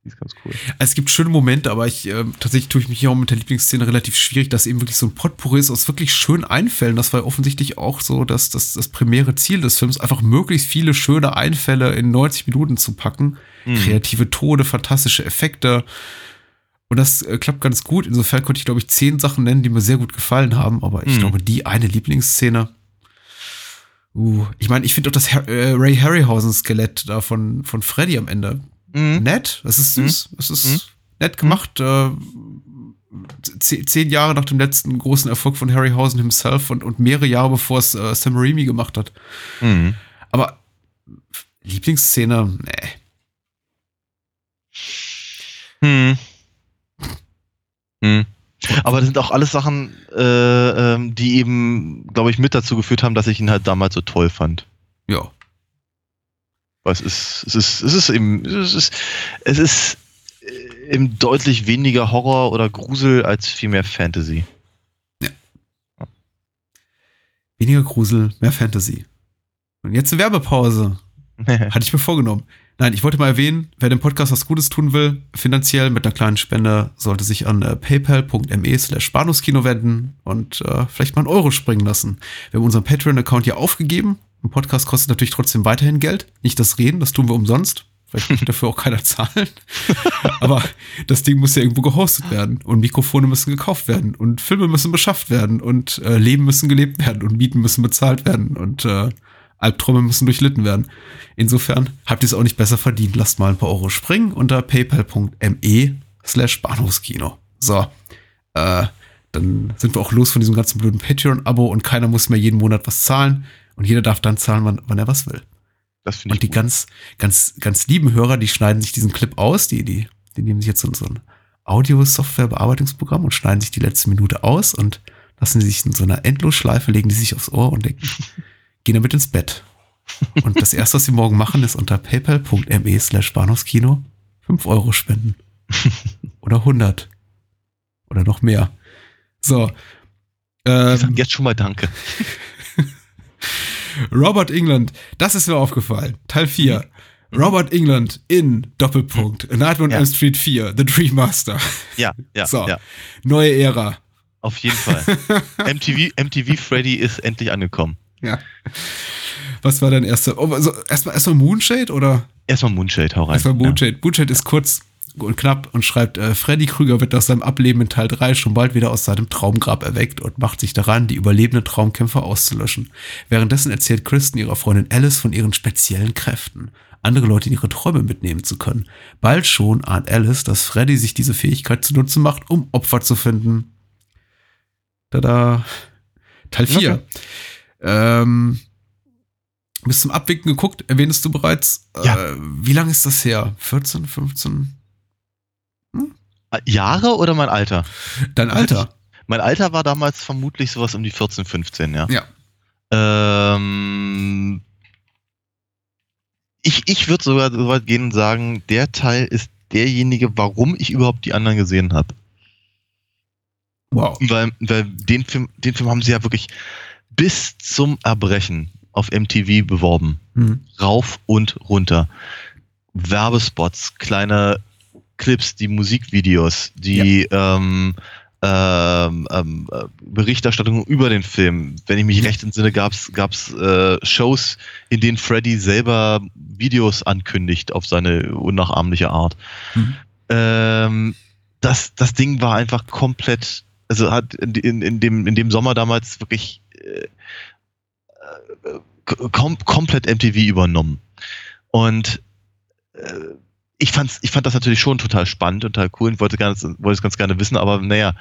Die ist ganz cool. Es gibt schöne Momente, aber ich äh, tatsächlich tue ich mich hier auch mit der Lieblingsszene relativ schwierig, dass eben wirklich so ein Potpourri ist aus wirklich schönen Einfällen. Das war offensichtlich auch so dass das, das primäre Ziel des Films, einfach möglichst viele schöne Einfälle in 90 Minuten zu packen. Mhm. Kreative Tode, fantastische Effekte. Und das äh, klappt ganz gut. Insofern konnte ich, glaube ich, zehn Sachen nennen, die mir sehr gut gefallen haben. Aber ich Mhm. glaube, die eine Lieblingsszene. Uh, ich meine, ich finde auch das Har äh, Ray Harryhausen-Skelett da von, von Freddy am Ende Mhm. nett. Es ist süß. Es ist Mhm. nett gemacht. Äh, ze- zehn Jahre nach dem letzten großen Erfolg von Harryhausen himself und, und mehrere Jahre bevor es äh, Sam Raimi gemacht hat. Mhm. Aber Lieblingsszene, nee. Hm. Hm. Aber das sind auch alles Sachen, äh, ähm, die eben, glaube ich, mit dazu geführt haben, dass ich ihn halt damals so toll fand. Ja. Weil es ist, es ist, es ist eben, es ist, es ist äh, eben deutlich weniger Horror oder Grusel als viel mehr Fantasy. Weniger Grusel, mehr Fantasy. Und jetzt eine Werbepause. Hatte ich mir vorgenommen. Nein, ich wollte mal erwähnen, wer dem Podcast was Gutes tun will, finanziell mit einer kleinen Spende, sollte sich an äh, paypal.me slash wenden und äh, vielleicht mal einen Euro springen lassen. Wir haben unseren Patreon-Account hier aufgegeben. Ein Podcast kostet natürlich trotzdem weiterhin Geld. Nicht das Reden, das tun wir umsonst. Vielleicht möchte dafür auch keiner zahlen. Aber das Ding muss ja irgendwo gehostet werden. Und Mikrofone müssen gekauft werden. Und Filme müssen beschafft werden. Und äh, Leben müssen gelebt werden. Und Mieten müssen bezahlt werden. Und äh, Albträume müssen durchlitten werden. Insofern habt ihr es auch nicht besser verdient. Lasst mal ein paar Euro springen unter paypal.me slash Bahnhofskino. So, äh, dann sind wir auch los von diesem ganzen blöden Patreon-Abo und keiner muss mehr jeden Monat was zahlen. Und jeder darf dann zahlen, wann, wann er was will. Das finde ich Und die gut. ganz, ganz, ganz lieben Hörer, die schneiden sich diesen Clip aus, die, die, die nehmen sich jetzt so, so ein Audio-Software-Bearbeitungsprogramm und schneiden sich die letzte Minute aus und lassen sie sich in so einer Endlosschleife, legen die sich aufs Ohr und denken, gehen damit ins Bett. Und das erste, was sie morgen machen, ist unter paypal.me slash Bahnhofskino 5 Euro spenden. Oder 100. Oder noch mehr. So. Ich Ähm, jetzt schon mal Danke. Robert England, das ist mir aufgefallen. Teil 4. Robert England in Doppelpunkt. A Nightmare on Ja. Elm Street 4. The Dream Master. Ja, ja, So. ja. Neue Ära. Auf jeden Fall. MTV, MTV Freddy ist endlich angekommen. Ja. Was war dein erster? Oh, also erstmal erstmal Moonshade oder? Erstmal Moonshade, hau rein. Erstmal Moonshade. Moonshade ist kurz und knapp und schreibt, äh, Freddy Krüger wird aus seinem Ableben in Teil 3 schon bald wieder aus seinem Traumgrab erweckt und macht sich daran, die überlebenden Traumkämpfer auszulöschen. Währenddessen erzählt Kristen ihrer Freundin Alice von ihren speziellen Kräften, andere Leute in ihre Träume mitnehmen zu können. Bald schon ahnt Alice, dass Freddy sich diese Fähigkeit zunutze macht, um Opfer zu finden. Tada. Teil 4. Okay. Ähm, bis zum Abwinken geguckt, erwähnest du bereits. Ja. Äh, wie lange ist das her? 14, 15? Jahre oder mein Alter? Dein Alter? Mein Alter war damals vermutlich sowas um die 14, 15, ja. Ja. Ähm, ich ich würde sogar so weit gehen und sagen, der Teil ist derjenige, warum ich überhaupt die anderen gesehen habe. Wow. Weil, weil den, Film, den Film haben sie ja wirklich bis zum Erbrechen auf MTV beworben. Hm. Rauf und runter. Werbespots, kleine Clips, die Musikvideos, die ähm, ähm, ähm, äh, Berichterstattung über den Film. Wenn ich mich recht entsinne, gab es äh, Shows, in denen Freddy selber Videos ankündigt auf seine unnachahmliche Art. Mhm. Ähm, das, das Ding war einfach komplett, also hat in, in, in, dem, in dem Sommer damals wirklich äh, äh, kom komplett MTV übernommen. Und äh, ich, fand's, ich fand das natürlich schon total spannend und total cool und wollte, ganz, wollte es ganz gerne wissen, aber naja,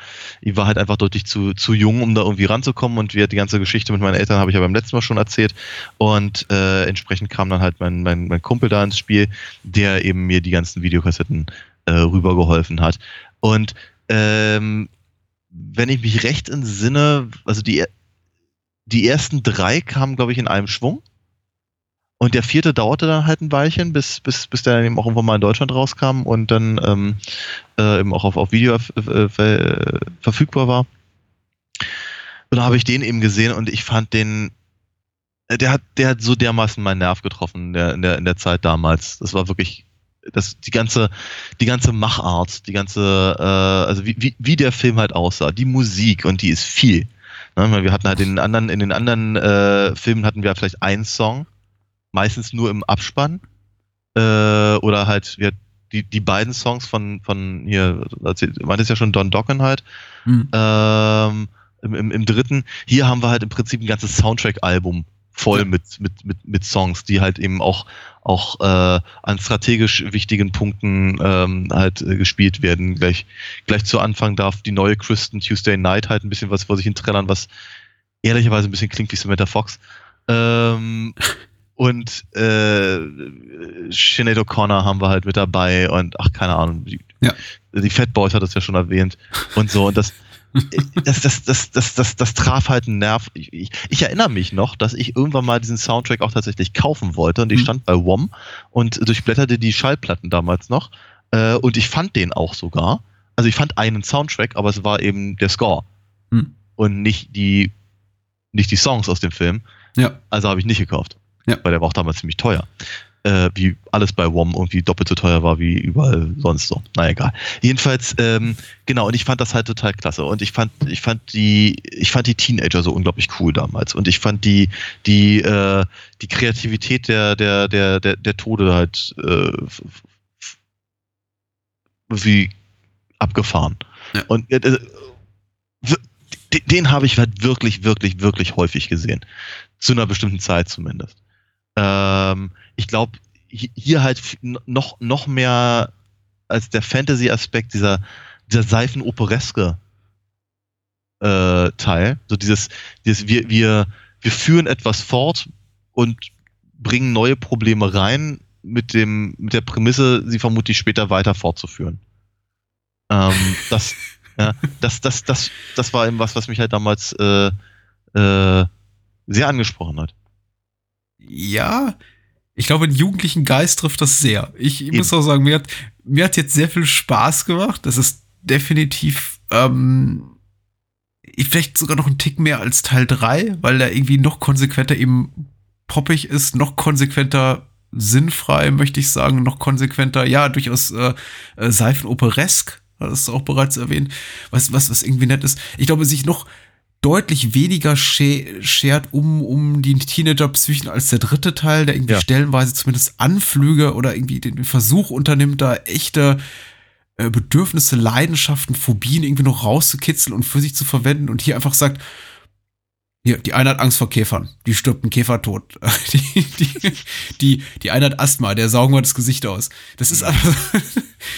ich war halt einfach deutlich zu, zu jung, um da irgendwie ranzukommen und wir, die ganze Geschichte mit meinen Eltern habe ich ja beim letzten Mal schon erzählt und äh, entsprechend kam dann halt mein, mein, mein Kumpel da ins Spiel, der eben mir die ganzen Videokassetten äh, rübergeholfen hat. Und ähm, wenn ich mich recht entsinne, also die, die ersten drei kamen, glaube ich, in einem Schwung. Und der vierte dauerte dann halt ein Weilchen, bis, bis, bis der eben auch irgendwann mal in Deutschland rauskam und dann ähm, äh, eben auch auf, auf Video äh, ver verfügbar war. Und da habe ich den eben gesehen und ich fand den, äh, der hat, der hat so dermaßen meinen Nerv getroffen in der, in der, in der Zeit damals. Das war wirklich, das, die ganze, die ganze Machart, die ganze, äh, also wie, wie, wie der Film halt aussah, die Musik und die ist viel. Ne, wir hatten halt in den anderen, in den anderen äh, Filmen hatten wir vielleicht einen Song, meistens nur im Abspann. Äh, oder halt wir, die, die beiden Songs von, von hier, du meintest ja schon Don Dokken halt. Hm. Ähm, im, im, Im dritten, hier haben wir halt im Prinzip ein ganzes Soundtrack-Album voll Ja. mit, mit, mit, mit Songs, die halt eben auch, auch äh, an strategisch wichtigen Punkten ähm, halt äh, gespielt werden. Gleich, gleich zu Anfang darf die neue Kristen Tuesday Night halt ein bisschen was vor sich hin trällern, was ehrlicherweise ein bisschen klingt wie Samantha Fox. Ähm, und äh, Sinead O'Connor haben wir halt mit dabei und ach, keine Ahnung, die, Ja. die Fat Boys hat das ja schon erwähnt und so und das das, das, das, das, das, das traf halt einen Nerv. Ich, ich, ich erinnere mich noch, dass ich irgendwann mal diesen Soundtrack auch tatsächlich kaufen wollte und ich Mhm. stand bei WOM und durchblätterte die Schallplatten damals noch äh, und ich fand den auch sogar. Also ich fand einen Soundtrack, aber es war eben der Score Hm. und nicht die, nicht die Songs aus dem Film. Ja. Also habe ich nicht gekauft. Ja. Weil der war auch damals ziemlich teuer. Äh, wie alles bei WOM irgendwie doppelt so teuer war wie überall sonst so. Na egal. Jedenfalls, ähm, genau, und ich fand das halt total klasse. Und ich fand, ich fand die, ich fand die Teenager so unglaublich cool damals. Und ich fand die, die, äh, die Kreativität der, der, der, der, der Tode halt äh, wie abgefahren. Ja. Und äh, äh, den habe ich halt wirklich, wirklich, wirklich häufig gesehen. Zu einer bestimmten Zeit zumindest. Ähm, ich glaube, hier halt noch, noch mehr als der Fantasy-Aspekt dieser, dieser Seifenopereske äh, Teil. So dieses, dieses wir, wir, wir führen etwas fort und bringen neue Probleme rein mit dem, mit der Prämisse, sie vermutlich später weiter fortzuführen. Ähm, das, ja, das, das, das, das war eben was, was mich halt damals äh, äh, sehr angesprochen hat. Ja, ich glaube, den jugendlichen Geist trifft das sehr. Ich, ich muss auch sagen, mir hat, mir hat jetzt sehr viel Spaß gemacht. Das ist definitiv, ähm, vielleicht sogar noch ein Tick mehr als Teil 3, weil er irgendwie noch konsequenter eben poppig ist, noch konsequenter sinnfrei, möchte ich sagen, noch konsequenter, ja, durchaus äh, äh, seifenoperesk, das ist auch bereits erwähnt, was, was, was irgendwie nett ist. Ich glaube, sich noch deutlich weniger schert um, um die Teenager-Psychen als der dritte Teil, der irgendwie ja. stellenweise zumindest Anflüge oder irgendwie den Versuch unternimmt, da echte äh, Bedürfnisse, Leidenschaften, Phobien irgendwie noch rauszukitzeln und für sich zu verwenden und hier einfach sagt, hier, die eine hat Angst vor Käfern. Die stirbt ein Käfertod. Die, die, die, die eine hat Asthma, der saugen wir das Gesicht aus. Das ist einfach.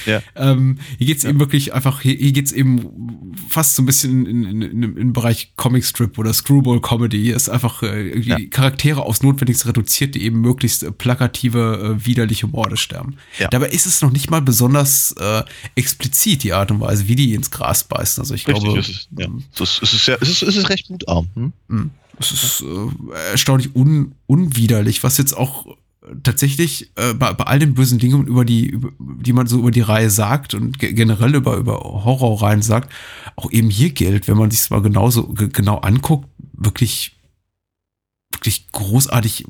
Ja. ähm, hier geht's ja. eben wirklich einfach, hier, hier geht's eben fast so ein bisschen in, in, in, in den Bereich Comicstrip oder Screwball Comedy. Hier ist einfach äh, irgendwie ja. Charaktere aufs Notwendigste reduziert, die eben möglichst äh, plakative, äh, widerliche Morde sterben. Dabei ist es noch nicht mal besonders äh, explizit, die Art und Weise, wie die ins Gras beißen. Also ich Richtig, glaube. Es ist, ja. Ähm, es, ist, ja, es, ist, es ist recht gutarm. Hm? Hm? Es ist äh, erstaunlich un, unwiderlich, was jetzt auch tatsächlich äh, bei, bei all den bösen Dingen, über die, über, die man so über die Reihe sagt und generell über, über Horrorreihen sagt, auch eben hier gilt, wenn man sich mal genauso genau anguckt, wirklich, wirklich großartig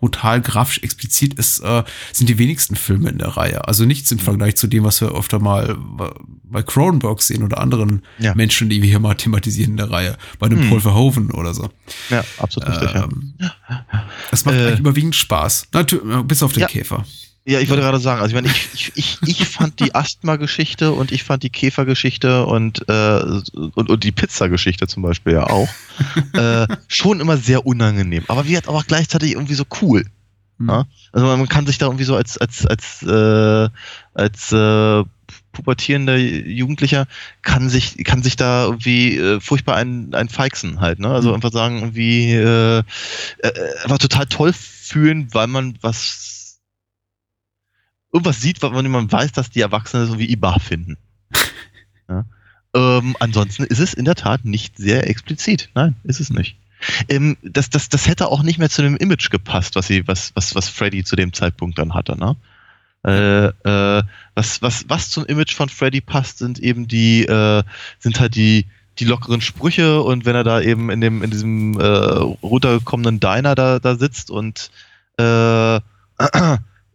brutal grafisch explizit ist, äh, sind die wenigsten Filme in der Reihe. Also nichts im mhm. Vergleich zu dem, was wir öfter mal bei Cronenberg sehen oder anderen ja. Menschen, die wir hier mal thematisieren in der Reihe. Bei einem hm. Paul Verhoeven oder so. Ja, absolut richtig. Ähm, ja. Das macht äh, überwiegend Spaß. Natürlich, bis auf den ja. Käfer. Ja, ich wollte gerade sagen, also ich meine, ich, ich, ich, fand die Asthma-Geschichte und ich fand die Käfer-Geschichte und, äh, und, und die Pizza-Geschichte zum Beispiel ja auch äh, schon immer sehr unangenehm. Aber wie hat auch gleichzeitig irgendwie so cool. Mhm. Ja? Also man kann sich da irgendwie so als, als, als, äh, als äh, pubertierender Jugendlicher kann sich, kann sich da irgendwie äh, furchtbar ein, ein Feixen halt, ne? Also mhm. einfach sagen, irgendwie äh, äh, einfach total toll fühlen, weil man was irgendwas sieht, weil man weiß, dass die Erwachsenen so wie Ibar finden. ja. ähm, ansonsten ist es in der Tat nicht sehr explizit. Nein, ist es nicht. Ähm, das, das, das hätte auch nicht mehr zu dem Image gepasst, was sie, was, was, was Freddy zu dem Zeitpunkt dann hatte, ne? Äh, äh, was, was, was zum Image von Freddy passt, sind eben die, äh, sind halt die, die lockeren Sprüche und wenn er da eben in dem, in diesem äh, runtergekommenen Diner da, da sitzt und äh,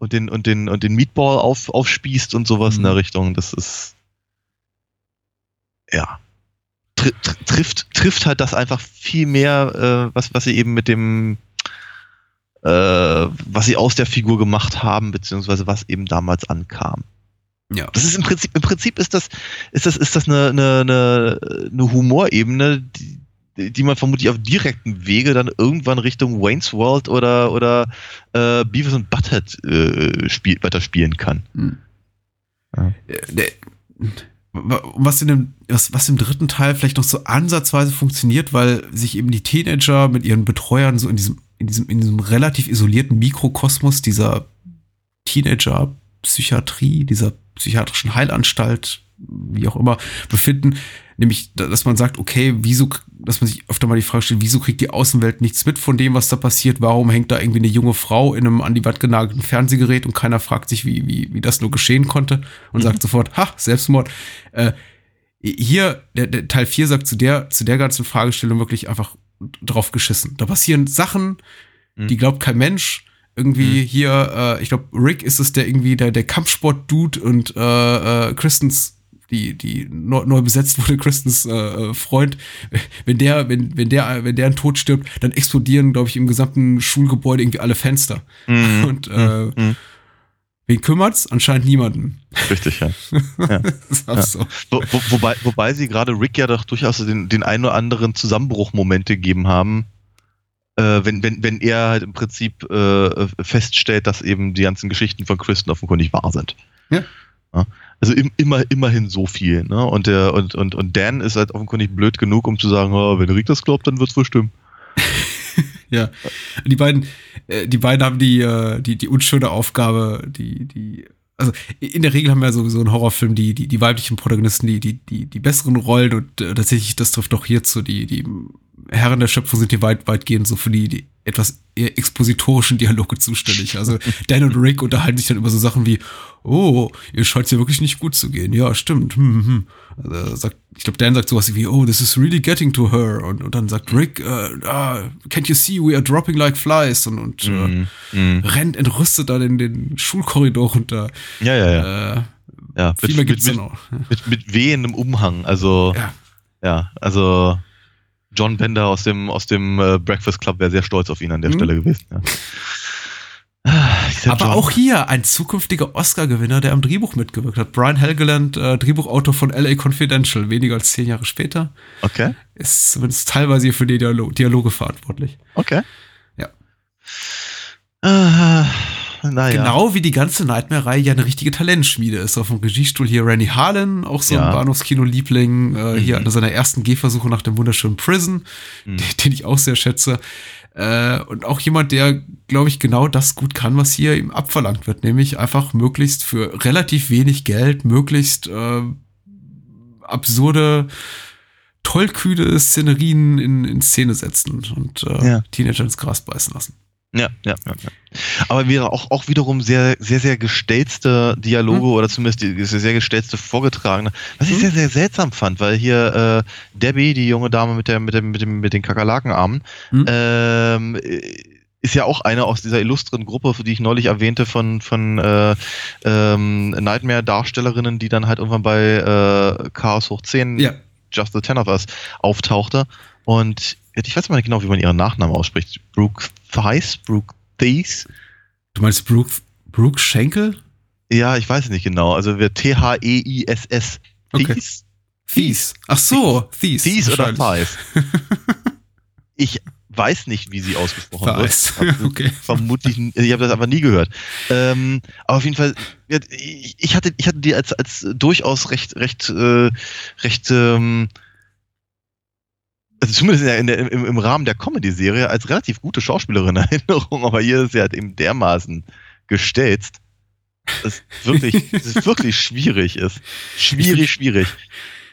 und den, und den, und den Meatball auf, aufspießt und sowas mhm. in der Richtung. Das ist. Ja. Tr trifft, trifft halt das einfach viel mehr, äh, was, was sie eben mit dem, äh, was sie aus der Figur gemacht haben, beziehungsweise was eben damals ankam. Ja. Das ist im Prinzip, im Prinzip ist das, ist das, ist das eine, eine, eine, eine Humorebene, die, die man vermutlich auf direkten Wege dann irgendwann Richtung Wayne's World oder, oder äh, Beavis und Butthead äh, spiel, weiterspielen kann. Hm. Ja. Was, in dem, was, was im dritten Teil vielleicht noch so ansatzweise funktioniert, weil sich eben die Teenager mit ihren Betreuern so in diesem, in diesem, in diesem relativ isolierten Mikrokosmos dieser Teenager-Psychiatrie, dieser psychiatrischen Heilanstalt, wie auch immer, befinden, nämlich, dass man sagt, okay, wieso, dass man sich öfter mal die Frage stellt, wieso kriegt die Außenwelt nichts mit von dem, was da passiert? Warum hängt da irgendwie eine junge Frau in einem an die Wand genagelten Fernsehgerät und keiner fragt sich, wie, wie, wie das nur geschehen konnte und mhm. sagt sofort, ha, Selbstmord. Äh, hier, der, der Teil 4 sagt zu der, zu der ganzen Fragestellung wirklich einfach drauf geschissen. Da passieren Sachen, mhm. die glaubt kein Mensch. Irgendwie mhm. hier, äh, ich glaube, Rick ist es, der irgendwie der, der Kampfsport-Dude und äh, äh, Christens die, die neu, neu besetzt wurde, Christens äh, äh, Freund, wenn der, wenn, wenn der, wenn der einen Tod stirbt, dann explodieren, glaube ich, im gesamten Schulgebäude irgendwie alle Fenster. Mhm. Und äh, mhm. wen kümmert's? Anscheinend niemanden. Richtig, ja. ja. ja. So. Wo, wo, wobei, wobei sie gerade Rick ja doch durchaus den, den ein oder anderen Zusammenbruchmomente gegeben haben. Äh, wenn, wenn, wenn er halt im Prinzip äh, feststellt, dass eben die ganzen Geschichten von Kristen offenkundig wahr sind. Ja. ja. Also im, immer, immerhin so viel. Ne? Und, der, und, und, und Dan ist halt offenkundig blöd genug, um zu sagen, oh, wenn Rick das glaubt, dann wird es wohl stimmen. ja. Die beiden, äh, die beiden haben die, äh, die, die unschöne Aufgabe, die, die, also in der Regel haben wir sowieso einen Horrorfilm, die, die, die weiblichen Protagonisten, die, die, die, die besseren Rollen und äh, tatsächlich, das trifft doch hierzu, die, die Herren der Schöpfung sind hier weit, weitgehend so für die, die etwas eher expositorischen Dialoge zuständig. Also Dan und Rick unterhalten sich dann über so Sachen wie, oh, ihr scheint ja wirklich nicht gut zu gehen. Ja, stimmt. Hm, hm. hm. Also sagt, ich glaube, Dan sagt sowas wie, oh, this is really getting to her. Und, und dann sagt Rick, uh, ah, can't you see, we are dropping like flies. Und, und mm, äh, mm. rennt entrüstet dann in den Schulkorridor runter. Ja, ja, ja. Äh, ja, viel mit, mehr gibt's mit, noch. Mit, mit wehendem Umhang. Also, ja, ja also John Bender aus dem, aus dem äh, Breakfast Club wäre sehr stolz auf ihn an der mhm. Stelle gewesen. Ja. Aber John. auch hier ein zukünftiger Oscar-Gewinner, der am Drehbuch mitgewirkt hat. Brian Helgeland, äh, Drehbuchautor von LA Confidential, weniger als zehn Jahre später. Okay. Ist zumindest teilweise hier für die Dialog Dialoge verantwortlich. Okay. Ja. Uh, naja. Genau wie die ganze Nightmare-Reihe ja eine richtige Talentschmiede ist. Auf dem Regiestuhl hier Randy Harlan, auch so ja. ein Bahnhofskino-Liebling, äh, mhm. hier einer seiner ersten Gehversuche nach dem wunderschönen Prison, mhm. den, den, ich auch sehr schätze. Äh, und auch jemand, der, glaube ich, genau das gut kann, was hier ihm abverlangt wird, nämlich einfach möglichst für relativ wenig Geld, möglichst äh, absurde, tollkühne Szenerien in, in Szene setzen und äh, ja. Teenager ins Gras beißen lassen. Ja, ja, ja, ja. Aber wäre auch, auch wiederum sehr, sehr, sehr gestellte Dialoge hm. oder zumindest die, sehr, sehr gestellte vorgetragene, was ich hm. sehr, sehr seltsam fand, weil hier äh, Debbie, die junge Dame mit der, mit dem, mit dem, mit den Kakerlakenarmen, hm. ähm, ist ja auch eine aus dieser illustren Gruppe, die ich neulich erwähnte, von, von äh, ähm, Nightmare-Darstellerinnen, die dann halt irgendwann bei äh, Chaos hoch 10 ja. Just the Ten of Us auftauchte. Und ich weiß mal nicht genau, wie man ihren Nachnamen ausspricht. Brooke Thies? Brooke Thies? Du meinst Brooke, Brooke Schenkel? Ja, ich weiß nicht genau. Also wird T-H-E-I-S-S. Okay. Thies. Ach so, Thies. Thies oder Thies. ich weiß nicht, wie sie ausgesprochen Thies. wird. okay. Vermutlich, ich habe das aber nie gehört. Ähm, aber auf jeden Fall, ich hatte, ich hatte die als, als durchaus recht, recht, äh, recht, ähm, also zumindest in der, im, im, Rahmen der Comedy-Serie als relativ gute Schauspielerin in Erinnerung, aber hier ist sie halt eben dermaßen gestelzt, dass wirklich, dass es wirklich schwierig ist. Schwierig, schwierig.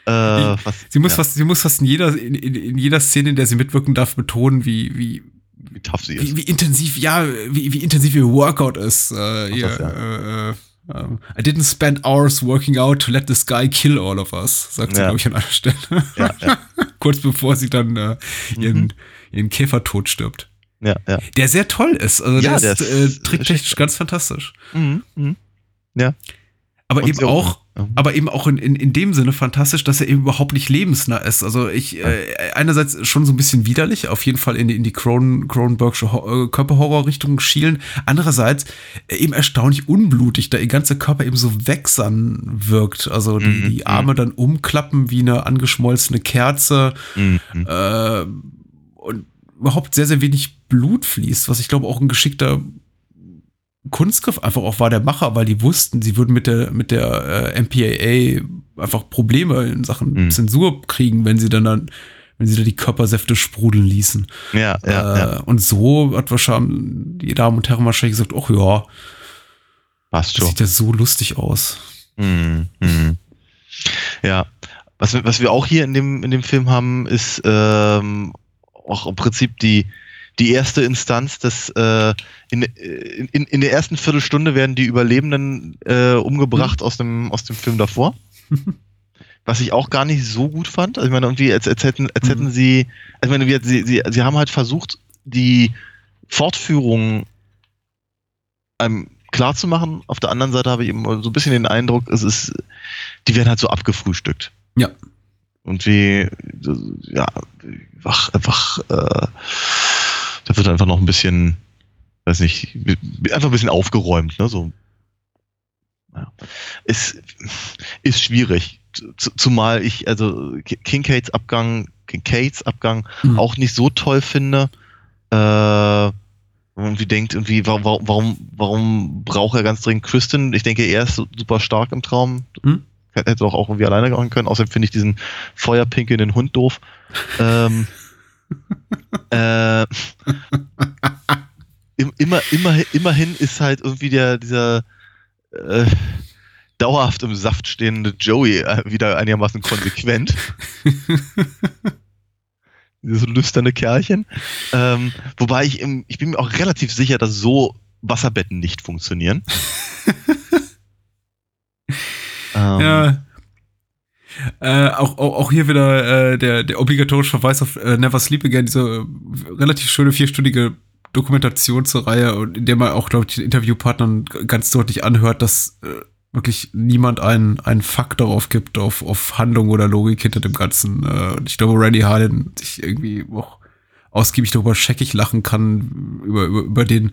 Äh, was, sie, muss ja. fast, sie muss fast in jeder, in, in, jeder Szene, in der sie mitwirken darf, betonen, wie, wie, wie tough sie ist. Wie, wie intensiv, ja, wie, wie intensiv ihr Workout ist. Äh, ihr, das, ja. äh, um, I didn't spend hours working out to let this guy kill all of us, sagt sie, ja. glaube ich, an einer Stelle. Ja, ja. Kurz bevor sie dann äh, ihren, mhm. ihren Käfertod stirbt. Ja, ja. Der sehr toll ist. Also ja, der, der ist, äh, tricktechnisch ganz fantastisch. Mhm, mh. Ja. Aber Und eben auch, Mhm. aber eben auch in, in, in dem Sinne fantastisch, dass er eben überhaupt nicht lebensnah ist. Also ich äh, einerseits schon so ein bisschen widerlich, auf jeden Fall in die, in die Cron Cronenbergsche äh, Körperhorror-Richtung schielen. Andererseits äh, eben erstaunlich unblutig, da ihr ganzer Körper eben so wechsam wirkt. Also die, mhm. die mhm. Arme dann umklappen wie eine angeschmolzene Kerze. Mhm. Äh, und überhaupt sehr, sehr wenig Blut fließt, was ich glaube auch ein geschickter Kunstgriff einfach auch war der Macher, weil die wussten, sie würden mit der, mit der äh, MPAA einfach Probleme in Sachen mhm. Zensur kriegen, wenn sie dann, dann wenn sie da die Körpersäfte sprudeln ließen. Ja, ja, äh, ja. Und so hat wahrscheinlich die Damen und Herren wahrscheinlich gesagt, ach ja, passt schon. Sieht ja so lustig aus. Mhm. Mhm. Ja, was, was wir auch hier in dem, in dem Film haben, ist ähm, auch im Prinzip die, die erste Instanz, dass äh, in, in, in der ersten Viertelstunde werden die Überlebenden äh, umgebracht mhm. aus, dem, aus dem Film davor. Was ich auch gar nicht so gut fand. Also ich meine, irgendwie, als, als, hätten, als hätten mhm. sie, also ich meine, sie, sie, sie haben halt versucht, die Fortführung einem klar zu machen. Auf der anderen Seite habe ich eben so ein bisschen den Eindruck, es ist, die werden halt so abgefrühstückt. Ja. Und wie, ja, einfach, einfach äh, da wird einfach noch ein bisschen, weiß nicht, einfach ein bisschen aufgeräumt, ne? So. Ja. Ist, ist schwierig. Zumal ich, also Kincaids Abgang, Kincaids Abgang mhm. auch nicht so toll finde. Äh, irgendwie denkt, irgendwie, warum, warum, warum braucht er ganz dringend Kristen? Ich denke, er ist super stark im Traum. Mhm. Hätte doch auch irgendwie alleine machen können. Außerdem finde ich diesen feuerpinkelnden Hund doof. ähm, äh, immer, immer, immerhin ist halt irgendwie der, dieser äh, dauerhaft im Saft stehende Joey äh, wieder einigermaßen konsequent. Dieses lüsterne Kerlchen. Ähm, wobei ich, im, ich bin mir auch relativ sicher, dass so Wasserbetten nicht funktionieren. ähm, Ja. Äh, auch, auch, auch hier wieder äh, der, der obligatorische Verweis auf äh, Never Sleep Again, diese äh, relativ schöne vierstündige Dokumentation zur Reihe, und in der man auch, glaube ich, den Interviewpartnern ganz deutlich anhört, dass äh, wirklich niemand einen, einen Fakt darauf gibt, auf, auf Handlung oder Logik hinter dem Ganzen. Äh, und ich glaube, Randy Harden sich irgendwie auch ausgiebig darüber scheckig lachen kann, über, über, über den,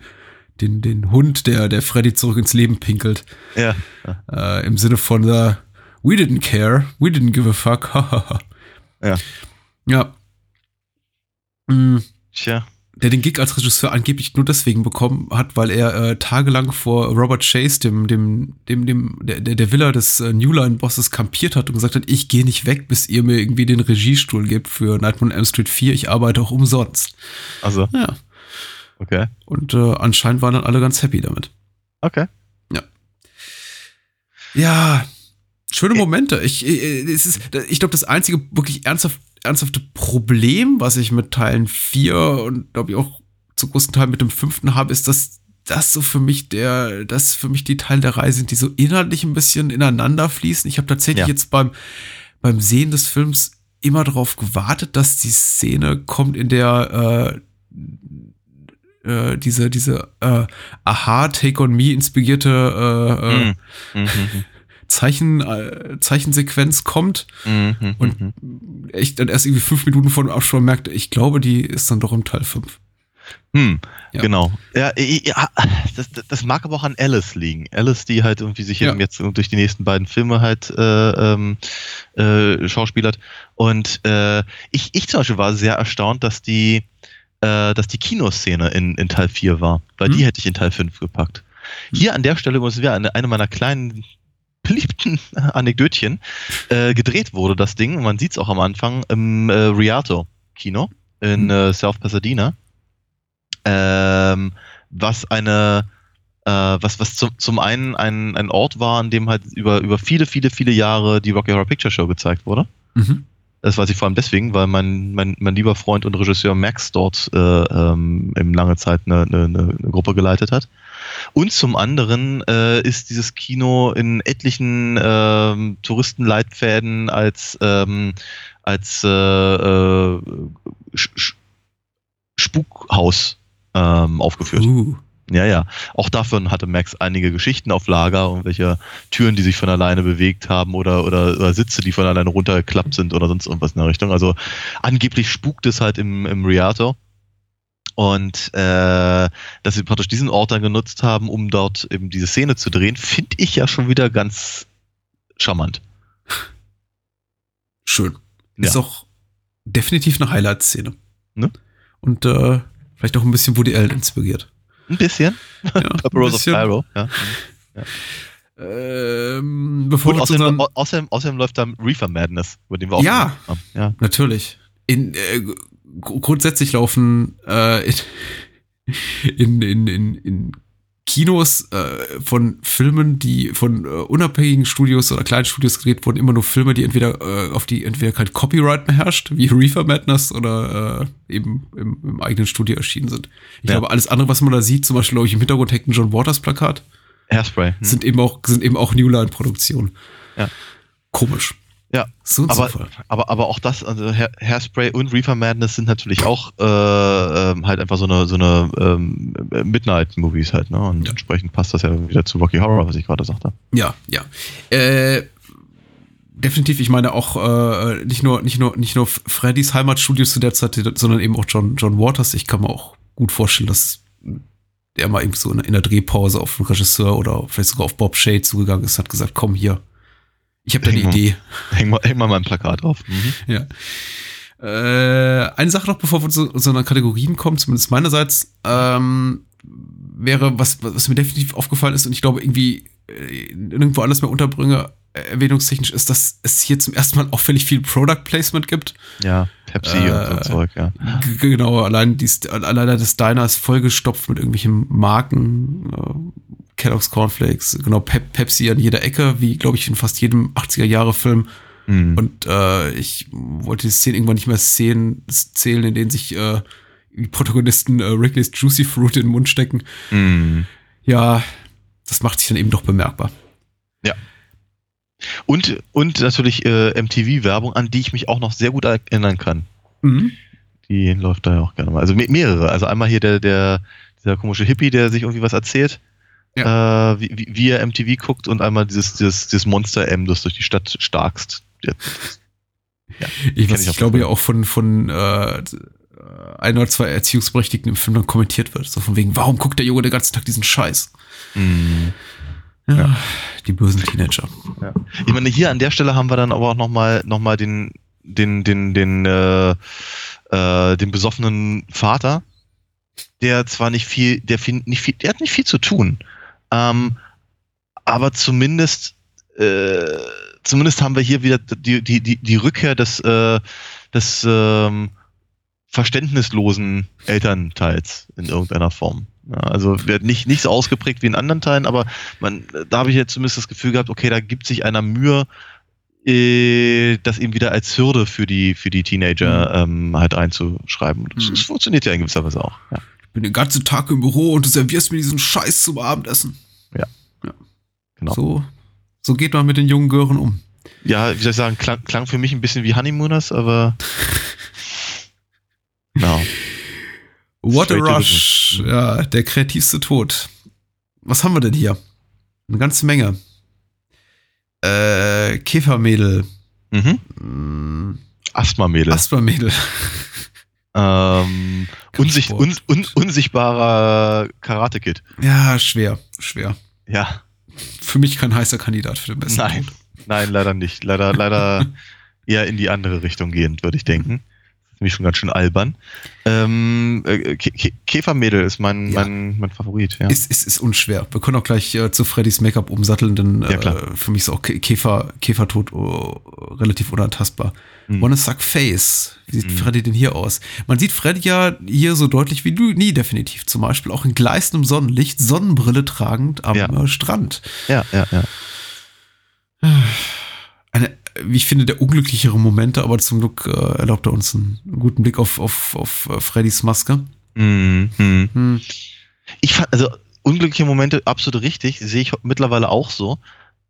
den, den Hund, der, der Freddy zurück ins Leben pinkelt. ja. Äh, Im Sinne von äh, We didn't care, we didn't give a fuck. Ja. Ja. Mm, Tja. Der den Gig als Regisseur angeblich nur deswegen bekommen hat, weil er äh, tagelang vor Robert Chase, dem, dem, dem, dem, der, der Villa des äh, New Line-Bosses kampiert hat und gesagt hat, ich gehe nicht weg, bis ihr mir irgendwie den Regiestuhl gebt für Nightmare on Elm Street 4, ich arbeite auch umsonst. Also, Ja. okay. Und äh, anscheinend waren dann alle ganz happy damit. Okay. Ja, schöne Momente. Ich, ich, es ist, ich glaube, das einzige wirklich ernsthaft, ernsthafte Problem, was ich mit Teilen 4 und glaube ich auch zu großen Teil mit dem fünften habe, ist, dass das so für mich der, das für mich die Teile der Reihe sind, die so inhaltlich ein bisschen ineinander fließen. Ich habe tatsächlich Ja. jetzt beim, beim Sehen des Films immer darauf gewartet, dass die Szene kommt, in der äh, äh, diese, diese äh, Aha, Take on Me inspirierte äh, äh, Mhm. Mhm. Zeichen, äh, Zeichensequenz kommt Mhm. Mhm. und Mhm. ich dann erst irgendwie fünf Minuten vor dem Abspann merkte, ich glaube, die ist dann doch im Teil 5. Hm, Ja. genau. Ja, ja das, das- mag aber auch an Alice liegen. Alice, die halt irgendwie sich Ja. eben jetzt durch die nächsten beiden Filme halt äh, ähm, äh, schauspielert. Und äh, ich, ich zum Beispiel war sehr erstaunt, dass die, äh, dass die Kinoszene in, in Teil 4 war. Weil Hm. die hätte ich in Teil 5 gepackt. Hier an der Stelle muss wieder eine, eine meiner kleinen beliebten Anekdötchen äh, gedreht wurde, das Ding. Und man sieht es auch am Anfang im äh, Rialto-Kino in Hm. äh, South Pasadena ähm, was eine äh, was was zum, zum einen ein, ein Ort war, an dem halt über über viele viele viele Jahre die Rocky Horror Picture Show gezeigt wurde. Mhm. Das weiß ich vor allem deswegen, weil mein, mein, mein lieber Freund und Regisseur Max dort äh, ähm, eben lange Zeit eine, eine, eine Gruppe geleitet hat. Und zum anderen äh, ist dieses Kino in etlichen ähm, Touristenleitfäden als, ähm, als äh, äh, Spukhaus ähm, aufgeführt. Uh. Ja, ja. Auch davon hatte Max einige Geschichten auf Lager, irgendwelche Türen, die sich von alleine bewegt haben oder, oder, oder Sitze, die von alleine runtergeklappt sind oder sonst irgendwas in der Richtung. Also angeblich spukt es halt im, im Rialto. Und äh, dass sie praktisch diesen Ort dann genutzt haben, um dort eben diese Szene zu drehen, finde ich ja schon wieder ganz charmant. Schön. Ja. Ist auch definitiv eine Highlight-Szene. Ne? Und äh, vielleicht auch ein bisschen Woody Allen inspiriert. Ein bisschen. Ja, Rose of bisschen. Cairo. Ja. Ähm, bevor zu außerdem, außerdem, außerdem läuft da Reefer Madness, über den wir auch Ja. haben. Ja. Natürlich. In, äh, grundsätzlich laufen äh, in, in, in, in, in Kinos äh, von Filmen, die von äh, unabhängigen Studios oder kleinen Studios gedreht wurden, immer nur Filme, die entweder äh, auf die entweder kein Copyright mehr herrscht, wie Reefer Madness oder äh, eben im, im eigenen Studio erschienen sind. Ich Ja. glaube, alles andere, was man da sieht, zum Beispiel, glaube ich, im Hintergrund hängt ein John Waters Plakat, Hairspray. Hm. sind eben auch, sind eben auch New Line-Produktionen. Ja. Komisch. Ja, So aber, Zufall. aber, aber auch das, also Hair, Hairspray und Reefer Madness sind natürlich auch äh, ähm, halt einfach so eine, so eine ähm, Midnight-Movies halt, ne? Und Ja. entsprechend passt das ja wieder zu Rocky Horror, was ich gerade sagte. Ja, ja. Äh, definitiv, ich meine auch äh, nicht nur nicht nur nicht nur Freddys Heimatstudio zu der Zeit, sondern eben auch John John Waters. Ich kann mir auch gut vorstellen, dass der mal eben so in, in der Drehpause auf einen Regisseur oder vielleicht sogar auf Bob Shea zugegangen ist, hat gesagt, komm hier, ich habe da eine. Idee. Häng mal, häng mal mein Plakat drauf. Mhm. Ja. Äh, eine Sache noch, bevor wir zu einer Kategorien kommen, zumindest meinerseits, ähm, wäre, was, was mir definitiv aufgefallen ist und ich glaube irgendwie äh, nirgendwo anders mehr unterbringe, äh, erwähnungstechnisch, ist, dass es hier zum ersten Mal auffällig viel Product Placement gibt. Ja, Pepsi Äh, und so ein Zeug, ja. Genau, allein, dies, allein das Diner ist vollgestopft mit irgendwelchen Marken, äh, Kellogg's Cornflakes, genau, Pep Pepsi an jeder Ecke, wie, glaube ich, in fast jedem 80er-Jahre-Film. Mhm. Und äh, ich wollte die Szene irgendwann nicht mehr Szenen zählen, in denen sich äh, die Protagonisten äh, Wrigley's Juicy Fruit in den Mund stecken. Mhm. Ja, das macht sich dann eben doch bemerkbar. Und, und natürlich äh, MTV-Werbung, an die ich mich auch noch sehr gut erinnern kann. Mhm. Die läuft da ja auch gerne mal. Also me mehrere. Also einmal hier der, der, dieser komische Hippie, der sich irgendwie was erzählt. Äh, wie, wie, wie er MTV guckt und einmal dieses, dieses, dieses Monster M, das durch die Stadt starkst. Ja, Ich, weiß, ich ich glaube ja auch von, von äh, ein oder zwei Erziehungsberechtigten im Film dann kommentiert wird. So von wegen, warum guckt der Junge den ganzen Tag diesen Scheiß? Mhm. Ja, Ja. Die bösen Teenager. Ja. Ich meine, hier an der Stelle haben wir dann aber auch nochmal noch mal den, den, den, den, äh, äh, den besoffenen Vater, der zwar nicht viel, der viel, nicht viel, der hat nicht viel zu tun, ähm, aber zumindest, äh, zumindest haben wir hier wieder die, die, die, die Rückkehr des, äh, des ähm, verständnislosen Elternteils in irgendeiner Form. Ja, also wird nicht, nicht so ausgeprägt wie in anderen Teilen, aber man, da habe ich jetzt zumindest das Gefühl gehabt, okay, da gibt sich einer Mühe, äh, das eben wieder als Hürde für die, für die Teenager ähm, halt reinzuschreiben. Das, Mhm. das funktioniert ja in gewisser Weise auch. Ja. Ich bin den ganzen Tag im Büro und du servierst mir diesen Scheiß zum Abendessen. Genau. So, so geht man mit den jungen Gören um. ja, wie soll ich sagen, klang, klang für mich ein bisschen wie Honeymooners, aber genau. What a Straight the Rush. Ja, der kreativste Tod. Was haben wir denn hier? Eine ganze Menge. Äh, Käfermädel. Mhm. Mm, Asthma-Mädel. Ähm, unsich, un, un, unsichtbarer Karate-Kid. Ja, schwer, schwer. Ja, Für mich kein heißer Kandidat für den besten. nein. Tod. Nein, leider nicht. Leider, leider eher in die andere Richtung gehend, würde ich denken. Nämlich schon ganz schön albern. Ähm, äh, Kä- Kä- Käfermädel ist mein, Ja. mein, mein Favorit, ja. Ist, ist, ist unschwer. Wir können auch gleich äh, zu Freddys Make-up umsatteln, denn Ja, äh, für mich ist auch Kä- Käfer, Käfertod oh, relativ unantastbar. Mhm. Wanna Suck Face. Wie sieht Mhm. Freddy denn hier aus? Man sieht Freddy ja hier so deutlich wie du nie definitiv. Zum Beispiel auch in gleißendem Sonnenlicht, Sonnenbrille tragend am Ja. äh, Strand. Ja, ja, ja. Eine, wie ich finde, der unglücklichere Momente, aber zum Glück äh, erlaubt er uns einen guten Blick auf, auf, auf äh, Freddys Maske. Mhm. Mhm. Hm. Ich fand, also unglückliche Momente absolut richtig, sehe ich mittlerweile auch so.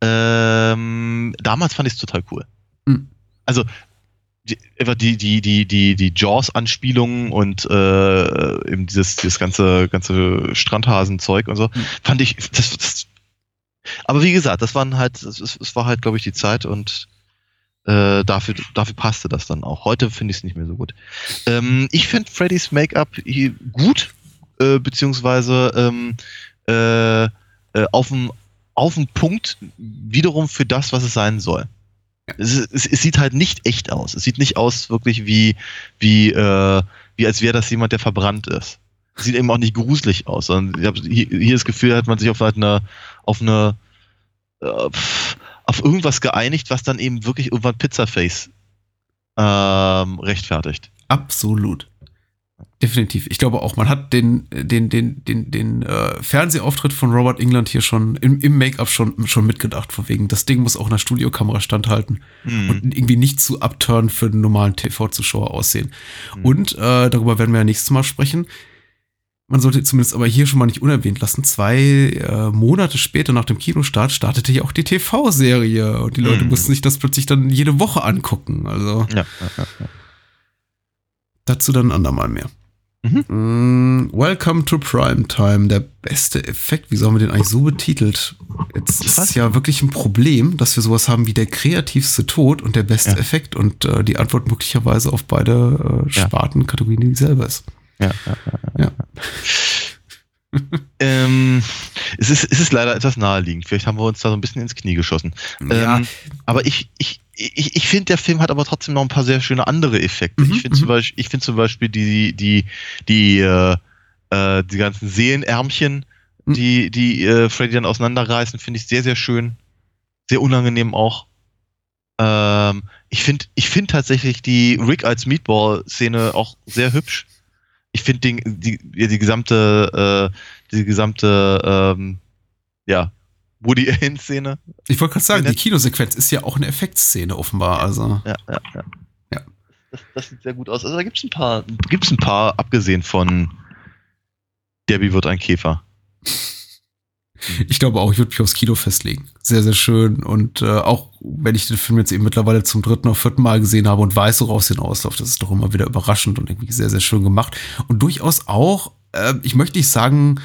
Ähm, damals fand ich es total cool. Mhm. Also die, die, die, die, die, Jaws-Anspielungen und äh, eben dieses, dieses ganze, ganze Strandhasen-Zeug und so, Mhm. fand ich, das, das, aber wie gesagt, das waren halt, es war halt, glaube ich, die Zeit und äh, dafür, dafür passte das dann auch. Heute finde ich es nicht mehr so gut. Ähm, ich finde Freddys Make-up hier gut, äh, beziehungsweise ähm, äh, äh, auf dem auf Punkt wiederum für das, was es sein soll. Es, es, es sieht halt nicht echt aus. Es sieht nicht aus wirklich wie, wie, äh, wie als wäre das jemand, der verbrannt ist. Es sieht eben auch nicht gruselig aus, sondern ich habe hier, hier das Gefühl, hat man sich auf halt eine, auf eine, äh, pff, auf irgendwas geeinigt, was dann eben wirklich irgendwann Pizzaface ähm, rechtfertigt. Absolut. Definitiv. Ich glaube auch, man hat den, den, den, den, den äh, Fernsehauftritt von Robert England hier schon im, im Make-up schon, schon mitgedacht, von wegen, das Ding muss auch einer Studiokamera standhalten Hm. und irgendwie nicht zu upturn für den normalen TV-Zuschauer aussehen. Hm. Und äh, darüber werden wir ja nächstes Mal sprechen. Man sollte zumindest aber hier schon mal nicht unerwähnt lassen. Zwei äh, Monate später nach dem Kinostart startete ja auch die TV-Serie und die Leute Mhm. mussten sich das plötzlich dann jede Woche angucken. Also ja, ja, ja, ja. dazu dann ein andermal mehr. Mhm. Mm, Welcome to Primetime, der beste Effekt. Wieso haben wir den eigentlich so betitelt? Jetzt ist es ja wirklich ein Problem, dass wir sowas haben wie der kreativste Tod und der beste. Effekt und äh, die Antwort möglicherweise auf beide äh. Spartenkategorien dieselbe ist. Ja, ja, ja, Ja. ähm, es, ist, es ist leider etwas naheliegend. Vielleicht haben wir uns da so ein bisschen ins Knie geschossen. Ja. Ähm, aber ich, ich, ich, ich finde, der Film hat aber trotzdem noch ein paar sehr schöne andere Effekte. Mhm, ich finde zum, mhm. Beispiel, ich find zum Beispiel die, die, die, äh, äh, die ganzen Seelenärmchen, Mhm. die, die äh, Freddy dann auseinanderreißen, finde ich sehr, sehr schön. Sehr unangenehm auch. Ähm, ich finde ich find tatsächlich die Rick als Meatball-Szene auch sehr hübsch. Ich finde die, die, die gesamte, äh, die gesamte, ähm, ja, Woody Allen-Szene. Ich wollte gerade sagen, die Kinosequenz ist ja auch eine Effektszene offenbar. Also Ja, ja, ja. Ja. Das, das sieht sehr gut aus. Also da gibt es ein paar, gibt's ein paar, abgesehen von Debbie wird ein Käfer. Ich glaube auch, ich würde mich aufs Kino festlegen. Sehr, sehr schön. Und äh, auch wenn ich den Film jetzt eben mittlerweile zum dritten oder vierten Mal gesehen habe und weiß, woraus hinausläuft, das ist doch immer wieder überraschend und irgendwie sehr, sehr schön gemacht. Und durchaus auch, äh, ich möchte nicht sagen,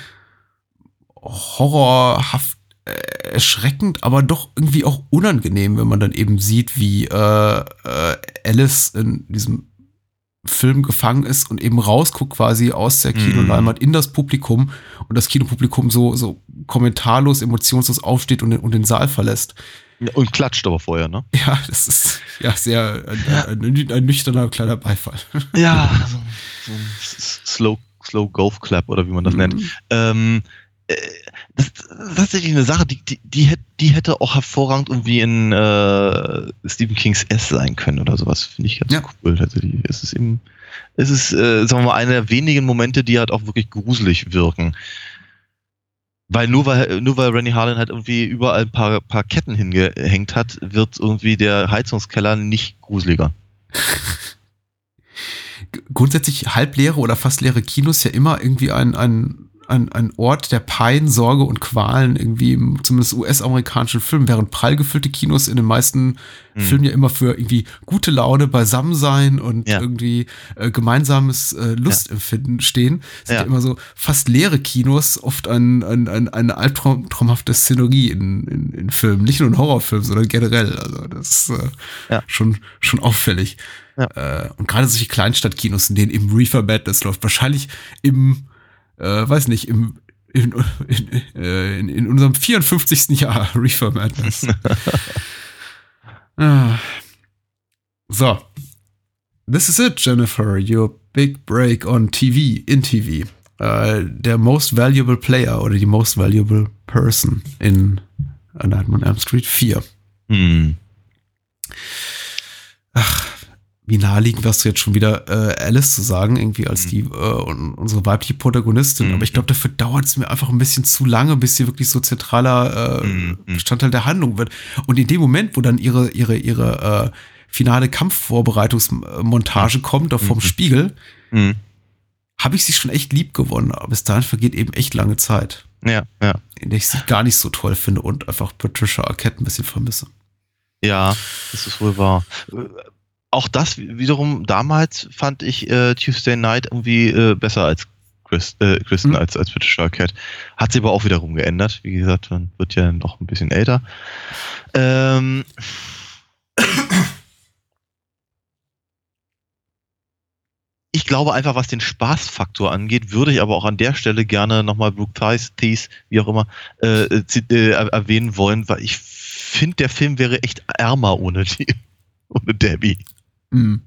horrorhaft äh, erschreckend, aber doch irgendwie auch unangenehm, wenn man dann eben sieht, wie äh, äh, Alice in diesem Film gefangen ist und eben rausguckt quasi aus der Kinoleinwand in das Publikum und das Kinopublikum so, so kommentarlos, emotionslos aufsteht und, den- und den Saal verlässt. Und klatscht aber vorher, ne? Ja, das ist ja sehr ein, ein, ein, ein nüchterner kleiner Beifall. Ja, so, so ein Slow, Slow Golf Clap oder wie man das nennt. Mhm. Ähm, äh, das ist tatsächlich eine Sache, die, die, die, hätte, die hätte auch hervorragend irgendwie in äh, Stephen Kings S sein können oder sowas. Finde ich ganz Ja. cool. Tatsächlich. Es ist eben, es ist, äh, sagen wir mal, einer der wenigen Momente, die halt auch wirklich gruselig wirken. Weil nur weil, nur weil Rennie Harlan halt irgendwie überall ein paar, paar Ketten hingehängt hat, wird irgendwie der Heizungskeller nicht gruseliger. grundsätzlich halbleere oder fast leere Kinos ja immer irgendwie ein, ein, ein, ein Ort der Pein, Sorge und Qualen irgendwie im zumindest US-amerikanischen Filmen, während prall gefüllte Kinos in den meisten Hm. Filmen ja immer für irgendwie gute Laune, Beisammensein und Ja. irgendwie äh, gemeinsames äh, Lustempfinden stehen, sind ja. Ja. immer so fast leere Kinos oft ein, ein, ein, eine albtraumhafte Szenerie in, in, in Filmen. Nicht nur in Horrorfilmen, sondern generell. Also das ist äh, Ja. schon, schon auffällig. Ja. Äh, und gerade solche Kleinstadtkinos, in denen eben Reefer Madness läuft, wahrscheinlich im, äh, weiß nicht, im in, in, äh, in, in unserem 54. Jahr Reefer Madness. ah. So. This is it, Jennifer. Your big break on TV, in TV. Äh, der most valuable player oder die most valuable person in A Nightmare on Elm Street 4. Hm. Wie naheliegend du jetzt schon wieder, äh, Alice zu sagen, irgendwie als Mhm. die, äh, un- unsere weibliche Protagonistin. Mhm. Aber ich glaube, dafür dauert es mir einfach ein bisschen zu lange, bis sie wirklich so zentraler äh, Mhm. Bestandteil der Handlung wird. Und in dem Moment, wo dann ihre, ihre, ihre äh, finale Kampfvorbereitungsmontage kommt, da vom Mhm. Spiegel, habe ich sie schon echt lieb gewonnen. Aber bis dahin vergeht eben echt lange Zeit, Ja, ja. in der ich sie gar nicht so toll finde und einfach Patricia Arquette ein bisschen vermisse. Ja, das ist wohl wahr. Auch das wiederum damals fand ich äh, Tuesday Night irgendwie äh, besser als Chris, äh, Kristen Mhm. als, als Patricia Cat. Hat sie aber auch wiederum geändert. Wie gesagt, man wird ja noch ein bisschen älter. Ähm, ich glaube einfach, was den Spaßfaktor angeht, würde ich aber auch an der Stelle gerne nochmal Brooke Thies, Thies, wie auch immer, äh, äh, äh, er- erwähnen wollen, weil ich finde, der Film wäre echt ärmer ohne die, ohne Debbie. Mhm.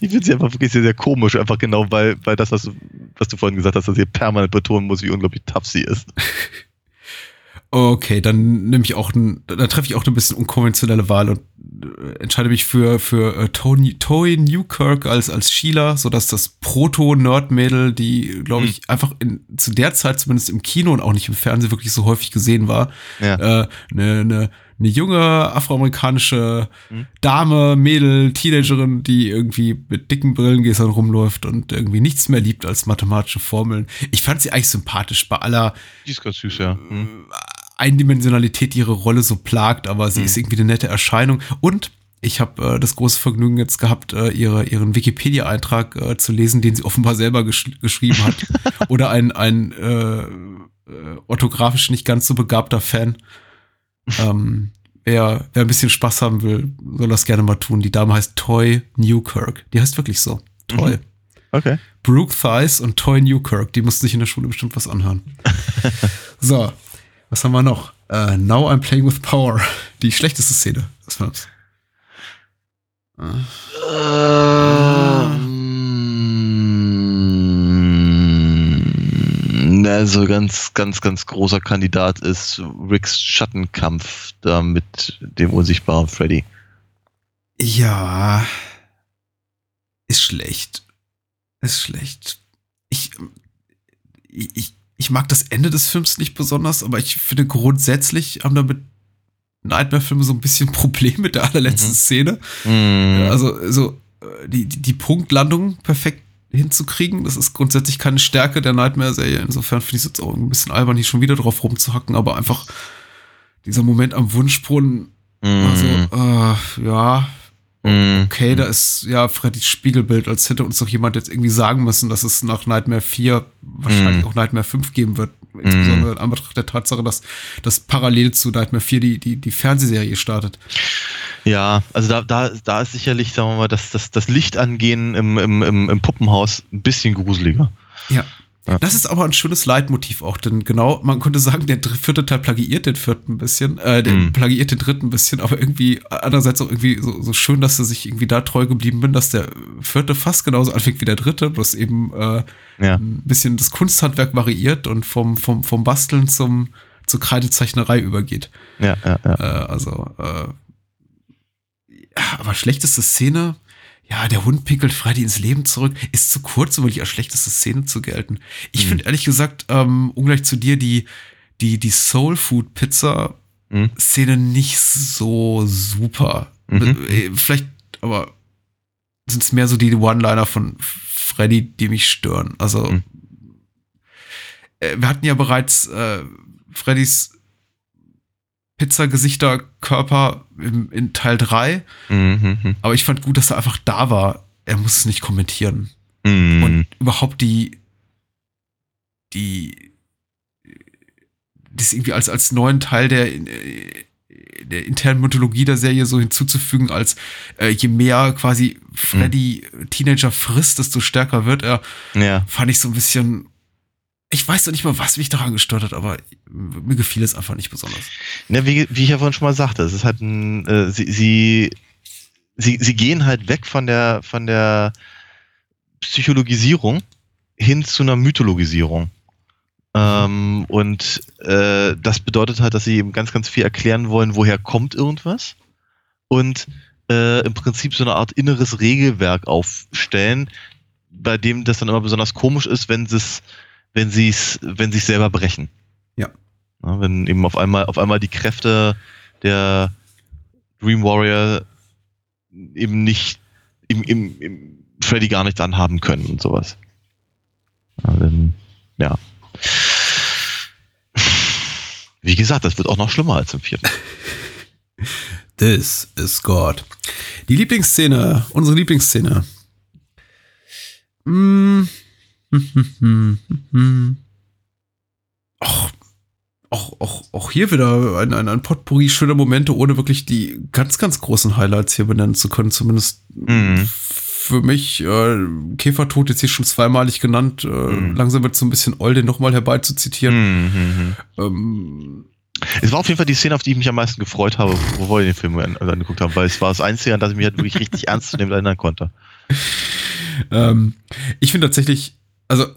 Ich finde sie einfach wirklich sehr, sehr komisch, einfach genau, weil, weil das, was du, was du vorhin gesagt hast, dass sie permanent betonen muss, wie unglaublich tough sie ist. Okay, dann nehme ich auch ein, da treffe ich auch eine bisschen unkonventionelle Wahl und äh, entscheide mich für für äh, Tony Toy Newkirk als als Sheila, so dass das Proto Nerd Mädel, die glaube ich einfach in, zu der Zeit zumindest im Kino und auch nicht im Fernsehen wirklich so häufig gesehen war, Ja. äh, eine, eine, eine junge afroamerikanische Mhm. Dame, Mädel, Teenagerin, die irgendwie mit dicken Brillengläsern rumläuft und irgendwie nichts mehr liebt als mathematische Formeln. Ich fand sie eigentlich sympathisch bei aller Die ist ganz süß, ja. Hm. Eindimensionalität, die ihre Rolle so plagt, aber sie Mhm. ist irgendwie eine nette Erscheinung. Und ich habe äh, das große Vergnügen jetzt gehabt, äh, ihre, ihren Wikipedia-Eintrag äh, zu lesen, den sie offenbar selber gesch geschrieben hat. Oder ein, ein äh, äh, orthografisch nicht ganz so begabter Fan. Ähm, wer, wer ein bisschen Spaß haben will, soll das gerne mal tun. Die Dame heißt Toy Newkirk. Die heißt wirklich so. Toy. Mhm. Okay. Brooke Thies und Toy Newkirk, die mussten sich in der Schule bestimmt was anhören. so, was haben wir noch? Äh, Now I'm Playing with Power. Die schlechteste Szene des Films. Äh, Ähm, Also ganz, ganz, ganz großer Kandidat ist Ricks Schattenkampf da mit dem unsichtbaren Freddy. Ja. Ist schlecht. Ist schlecht. Ich, ich, ich mag das Ende des Films nicht besonders, aber ich finde grundsätzlich haben damit Nightmare-Filme so ein bisschen Problem mit der allerletzten Mhm. Szene. Mhm. Also, so, äh, die, die, die Punktlandung perfekt hinzukriegen, das ist grundsätzlich keine Stärke der Nightmare-Serie. Insofern finde ich es jetzt auch ein bisschen albern, hier schon wieder drauf rumzuhacken, aber einfach dieser Moment am Wunschbrunnen, also, äh, ja, Mhm. okay, da ist ja Freddys Spiegelbild, als hätte uns doch jemand jetzt irgendwie sagen müssen, dass es nach Nightmare 4 wahrscheinlich Mhm. auch Nightmare 5 geben wird. Insbesondere in Anbetracht der Tatsache, dass, dass parallel zu Nightmare 4 die, die, die Fernsehserie startet. Ja, also da, da, da ist sicherlich, sagen wir mal, das, das, das Lichtangehen im, im, im, im Puppenhaus ein bisschen gruseliger. Ja. Ja. Das ist aber ein schönes Leitmotiv auch, denn genau, man könnte sagen, der vierte Teil plagiiert den vierten ein bisschen, äh, der Mhm. plagiiert den dritten ein bisschen, aber irgendwie andererseits auch irgendwie so, so schön, dass sie sich irgendwie da treu geblieben bin, dass der vierte fast genauso anfängt wie der dritte, bloß eben äh, Ja. ein bisschen das Kunsthandwerk variiert und vom, vom, vom Basteln zum, zur Kreidezeichnerei übergeht. Ja, ja, ja. Äh, also, äh, aber schlechteste Szene, ja, der Hund pinkelt Freddy ins Leben zurück, ist zu kurz, um wirklich als schlechteste Szene zu gelten. Ich Mhm. finde ehrlich gesagt, ähm, ungleich zu dir, die, die, die Soul Food Pizza Mhm. Szene nicht so super. Mhm. Äh, Vielleicht, aber sind es mehr so die One-Liner von Freddy, die mich stören. Also, Mhm. äh, wir hatten ja bereits äh, Freddys Pizzagesichter-Körper in Teil 3, Mhm, mhm, aber ich fand gut, dass er einfach da war. Er muss es nicht kommentieren. mhm. Und überhaupt die, die, das irgendwie als, als neuen Teil der, äh, der internen Mythologie der Serie so hinzuzufügen, als äh, je mehr quasi Freddy Teenager frisst, desto stärker wird er, ja. fand ich so ein bisschen. Ich weiß doch nicht mal, was mich daran gestört hat, aber mir gefiel es einfach nicht besonders. Ne, wie, wie ich ja vorhin schon mal sagte, es ist halt ein, äh, sie, sie, sie, sie gehen halt weg von der, von der Psychologisierung hin zu einer Mythologisierung. Ähm, und äh, das bedeutet halt, dass sie eben ganz, ganz viel erklären wollen, woher kommt irgendwas. Und äh, im Prinzip so eine Art inneres Regelwerk aufstellen, bei dem das dann immer besonders komisch ist, wenn sie es, wenn sie es, wenn sie es selber brechen. Ja. Ja, wenn eben auf einmal, auf einmal die Kräfte der Dream Warrior eben nicht im, im, im Freddy gar nichts anhaben können und sowas. Ja, dann, ja. Wie gesagt, das wird auch noch schlimmer als im vierten. This is God. Die Lieblingsszene, unsere Lieblingsszene. Mm. Och, auch, auch, auch hier wieder ein, ein, ein Potpourri schöner Momente, ohne wirklich die ganz, ganz großen Highlights hier benennen zu können. Zumindest Mhm. Für mich. Äh, Käfertod jetzt hier schon zweimalig genannt. Äh, Mhm. Langsam wird so ein bisschen oll, den nochmal herbeizuzitieren. Mhm. Ähm, Es war auf jeden Fall die Szene, auf die ich mich am meisten gefreut habe, bevor wir den Film an- angeguckt haben, weil es war das Einzige, an das ich mich halt wirklich richtig ernst zu nehmen erinnern konnte. Ähm, ich finde tatsächlich, also äh,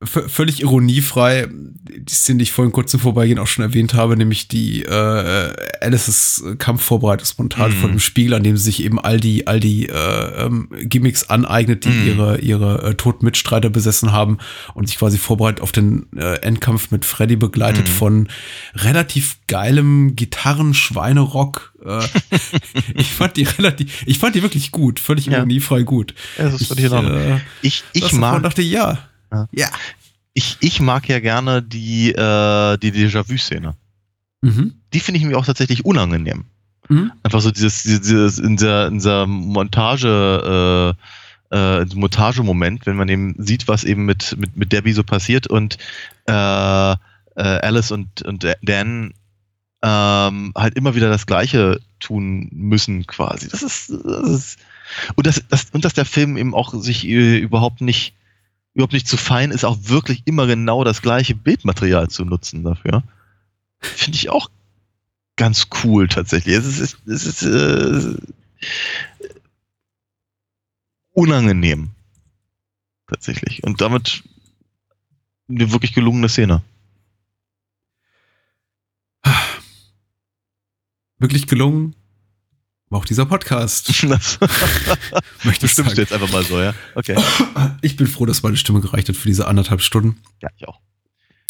völlig ironiefrei, die Szene, die ich vorhin kurz zum Vorbeigehen auch schon erwähnt habe, nämlich die äh, Alice's Kampfvorbereitungsmontage Mhm. von dem Spiegel, an dem sie sich eben all die, all die äh, ähm, Gimmicks aneignet, die Mhm. ihre, ihre äh, toten Mitstreiter besessen haben und sich quasi vorbereitet auf den äh, Endkampf mit Freddy begleitet Mhm. von relativ geilem Gitarren-Schweinerock. Äh, ich fand die relativ, ich fand die wirklich gut, völlig Ja. ironiefrei gut. Ja, das in Ordnung. äh, Ich, ich mag dachte, ja. Ja. Ja. ich, ich mag ja gerne die, äh, die Déjà-vu-Szene. Mhm. Die finde ich mir auch tatsächlich unangenehm. Mhm. Einfach so dieses, dieses in dieser, in dieser Montage, äh, äh, Montagemoment, wenn man eben sieht, was eben mit, mit, mit Debbie so passiert und äh, äh, Alice und, und Dan ähm, halt immer wieder das Gleiche tun müssen, quasi. Das ist, das ist und das, das, und dass der Film eben auch sich äh, überhaupt nicht überhaupt nicht zu fein ist, auch wirklich immer genau das gleiche Bildmaterial zu nutzen dafür. Finde ich auch ganz cool tatsächlich. Es ist, es ist äh, unangenehm. Tatsächlich. Und damit eine wirklich gelungene Szene. Wirklich gelungen. War auch dieser Podcast. Das Möchte du sagen. jetzt einfach mal so, ja? Okay. Ich bin froh, dass meine Stimme gereicht hat für diese anderthalb Stunden. Ja, ich auch.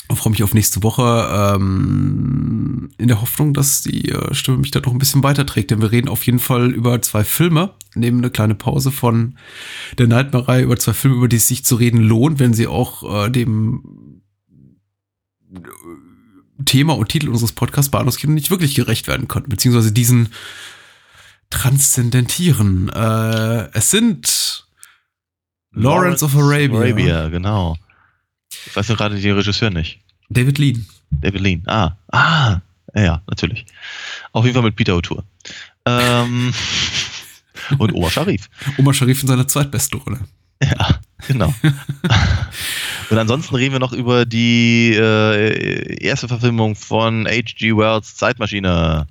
und freue mich auf nächste Woche ähm, in der Hoffnung, dass die äh, Stimme mich da noch ein bisschen weiterträgt. Denn wir reden auf jeden Fall über zwei Filme, nehmen eine kleine Pause von der Nightmare-Reihe über zwei Filme, über die es sich zu reden lohnt, wenn sie auch äh, dem äh, Thema und Titel unseres Podcasts Bahnhofskino nicht wirklich gerecht werden konnten, beziehungsweise diesen transzendentieren. Äh, es sind Lawrence of Arabia. Arabia, genau. Ich weiß nur gerade den Regisseur nicht. David Lean. David Lean. Ah, ah, ja, natürlich. Auf jeden Fall mit Peter O'Toole. Ähm, und Omar Sharif. Omar Sharif in seiner zweitbesten Rolle. Ja, genau. und ansonsten reden wir noch über die äh, erste Verfilmung von H.G. Wells Zeitmaschine.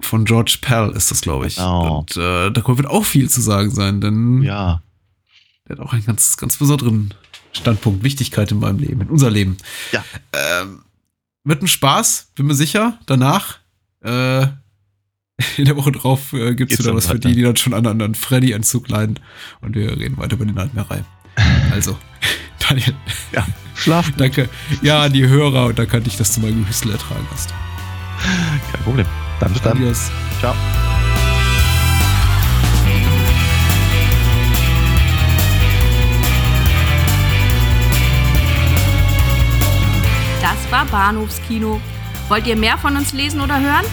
Von George Pell ist das, glaube ich. Genau. Und äh, da wird auch viel zu sagen sein, denn Ja, der hat auch einen ganz, ganz besonderen Standpunkt, Wichtigkeit in meinem Leben, in unser Leben. Ja. Ähm, wird ein Spaß, bin mir sicher. Danach, äh, in der Woche drauf, äh, gibt's Geht's wieder was für die, die dann schon an anderen Freddy-Entzug leiden. Und wir reden weiter über die Nightmare-Reihe. Also, Daniel, ja. Schlaf. danke. Ja, die Hörer und danke an dich, dass du mein Gehüstel ertragen hast. Kein Problem. Dann bis dann. Adios. Ciao. Das war Bahnhofskino. Wollt ihr mehr von uns lesen oder hören?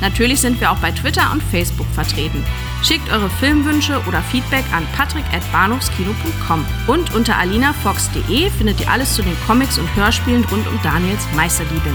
Natürlich sind wir auch bei Twitter und Facebook vertreten. Schickt eure Filmwünsche oder Feedback an patrick.bahnhofskino.com. Und unter alinafox.de findet ihr alles zu den Comics und Hörspielen rund um Daniels Meisterliebin.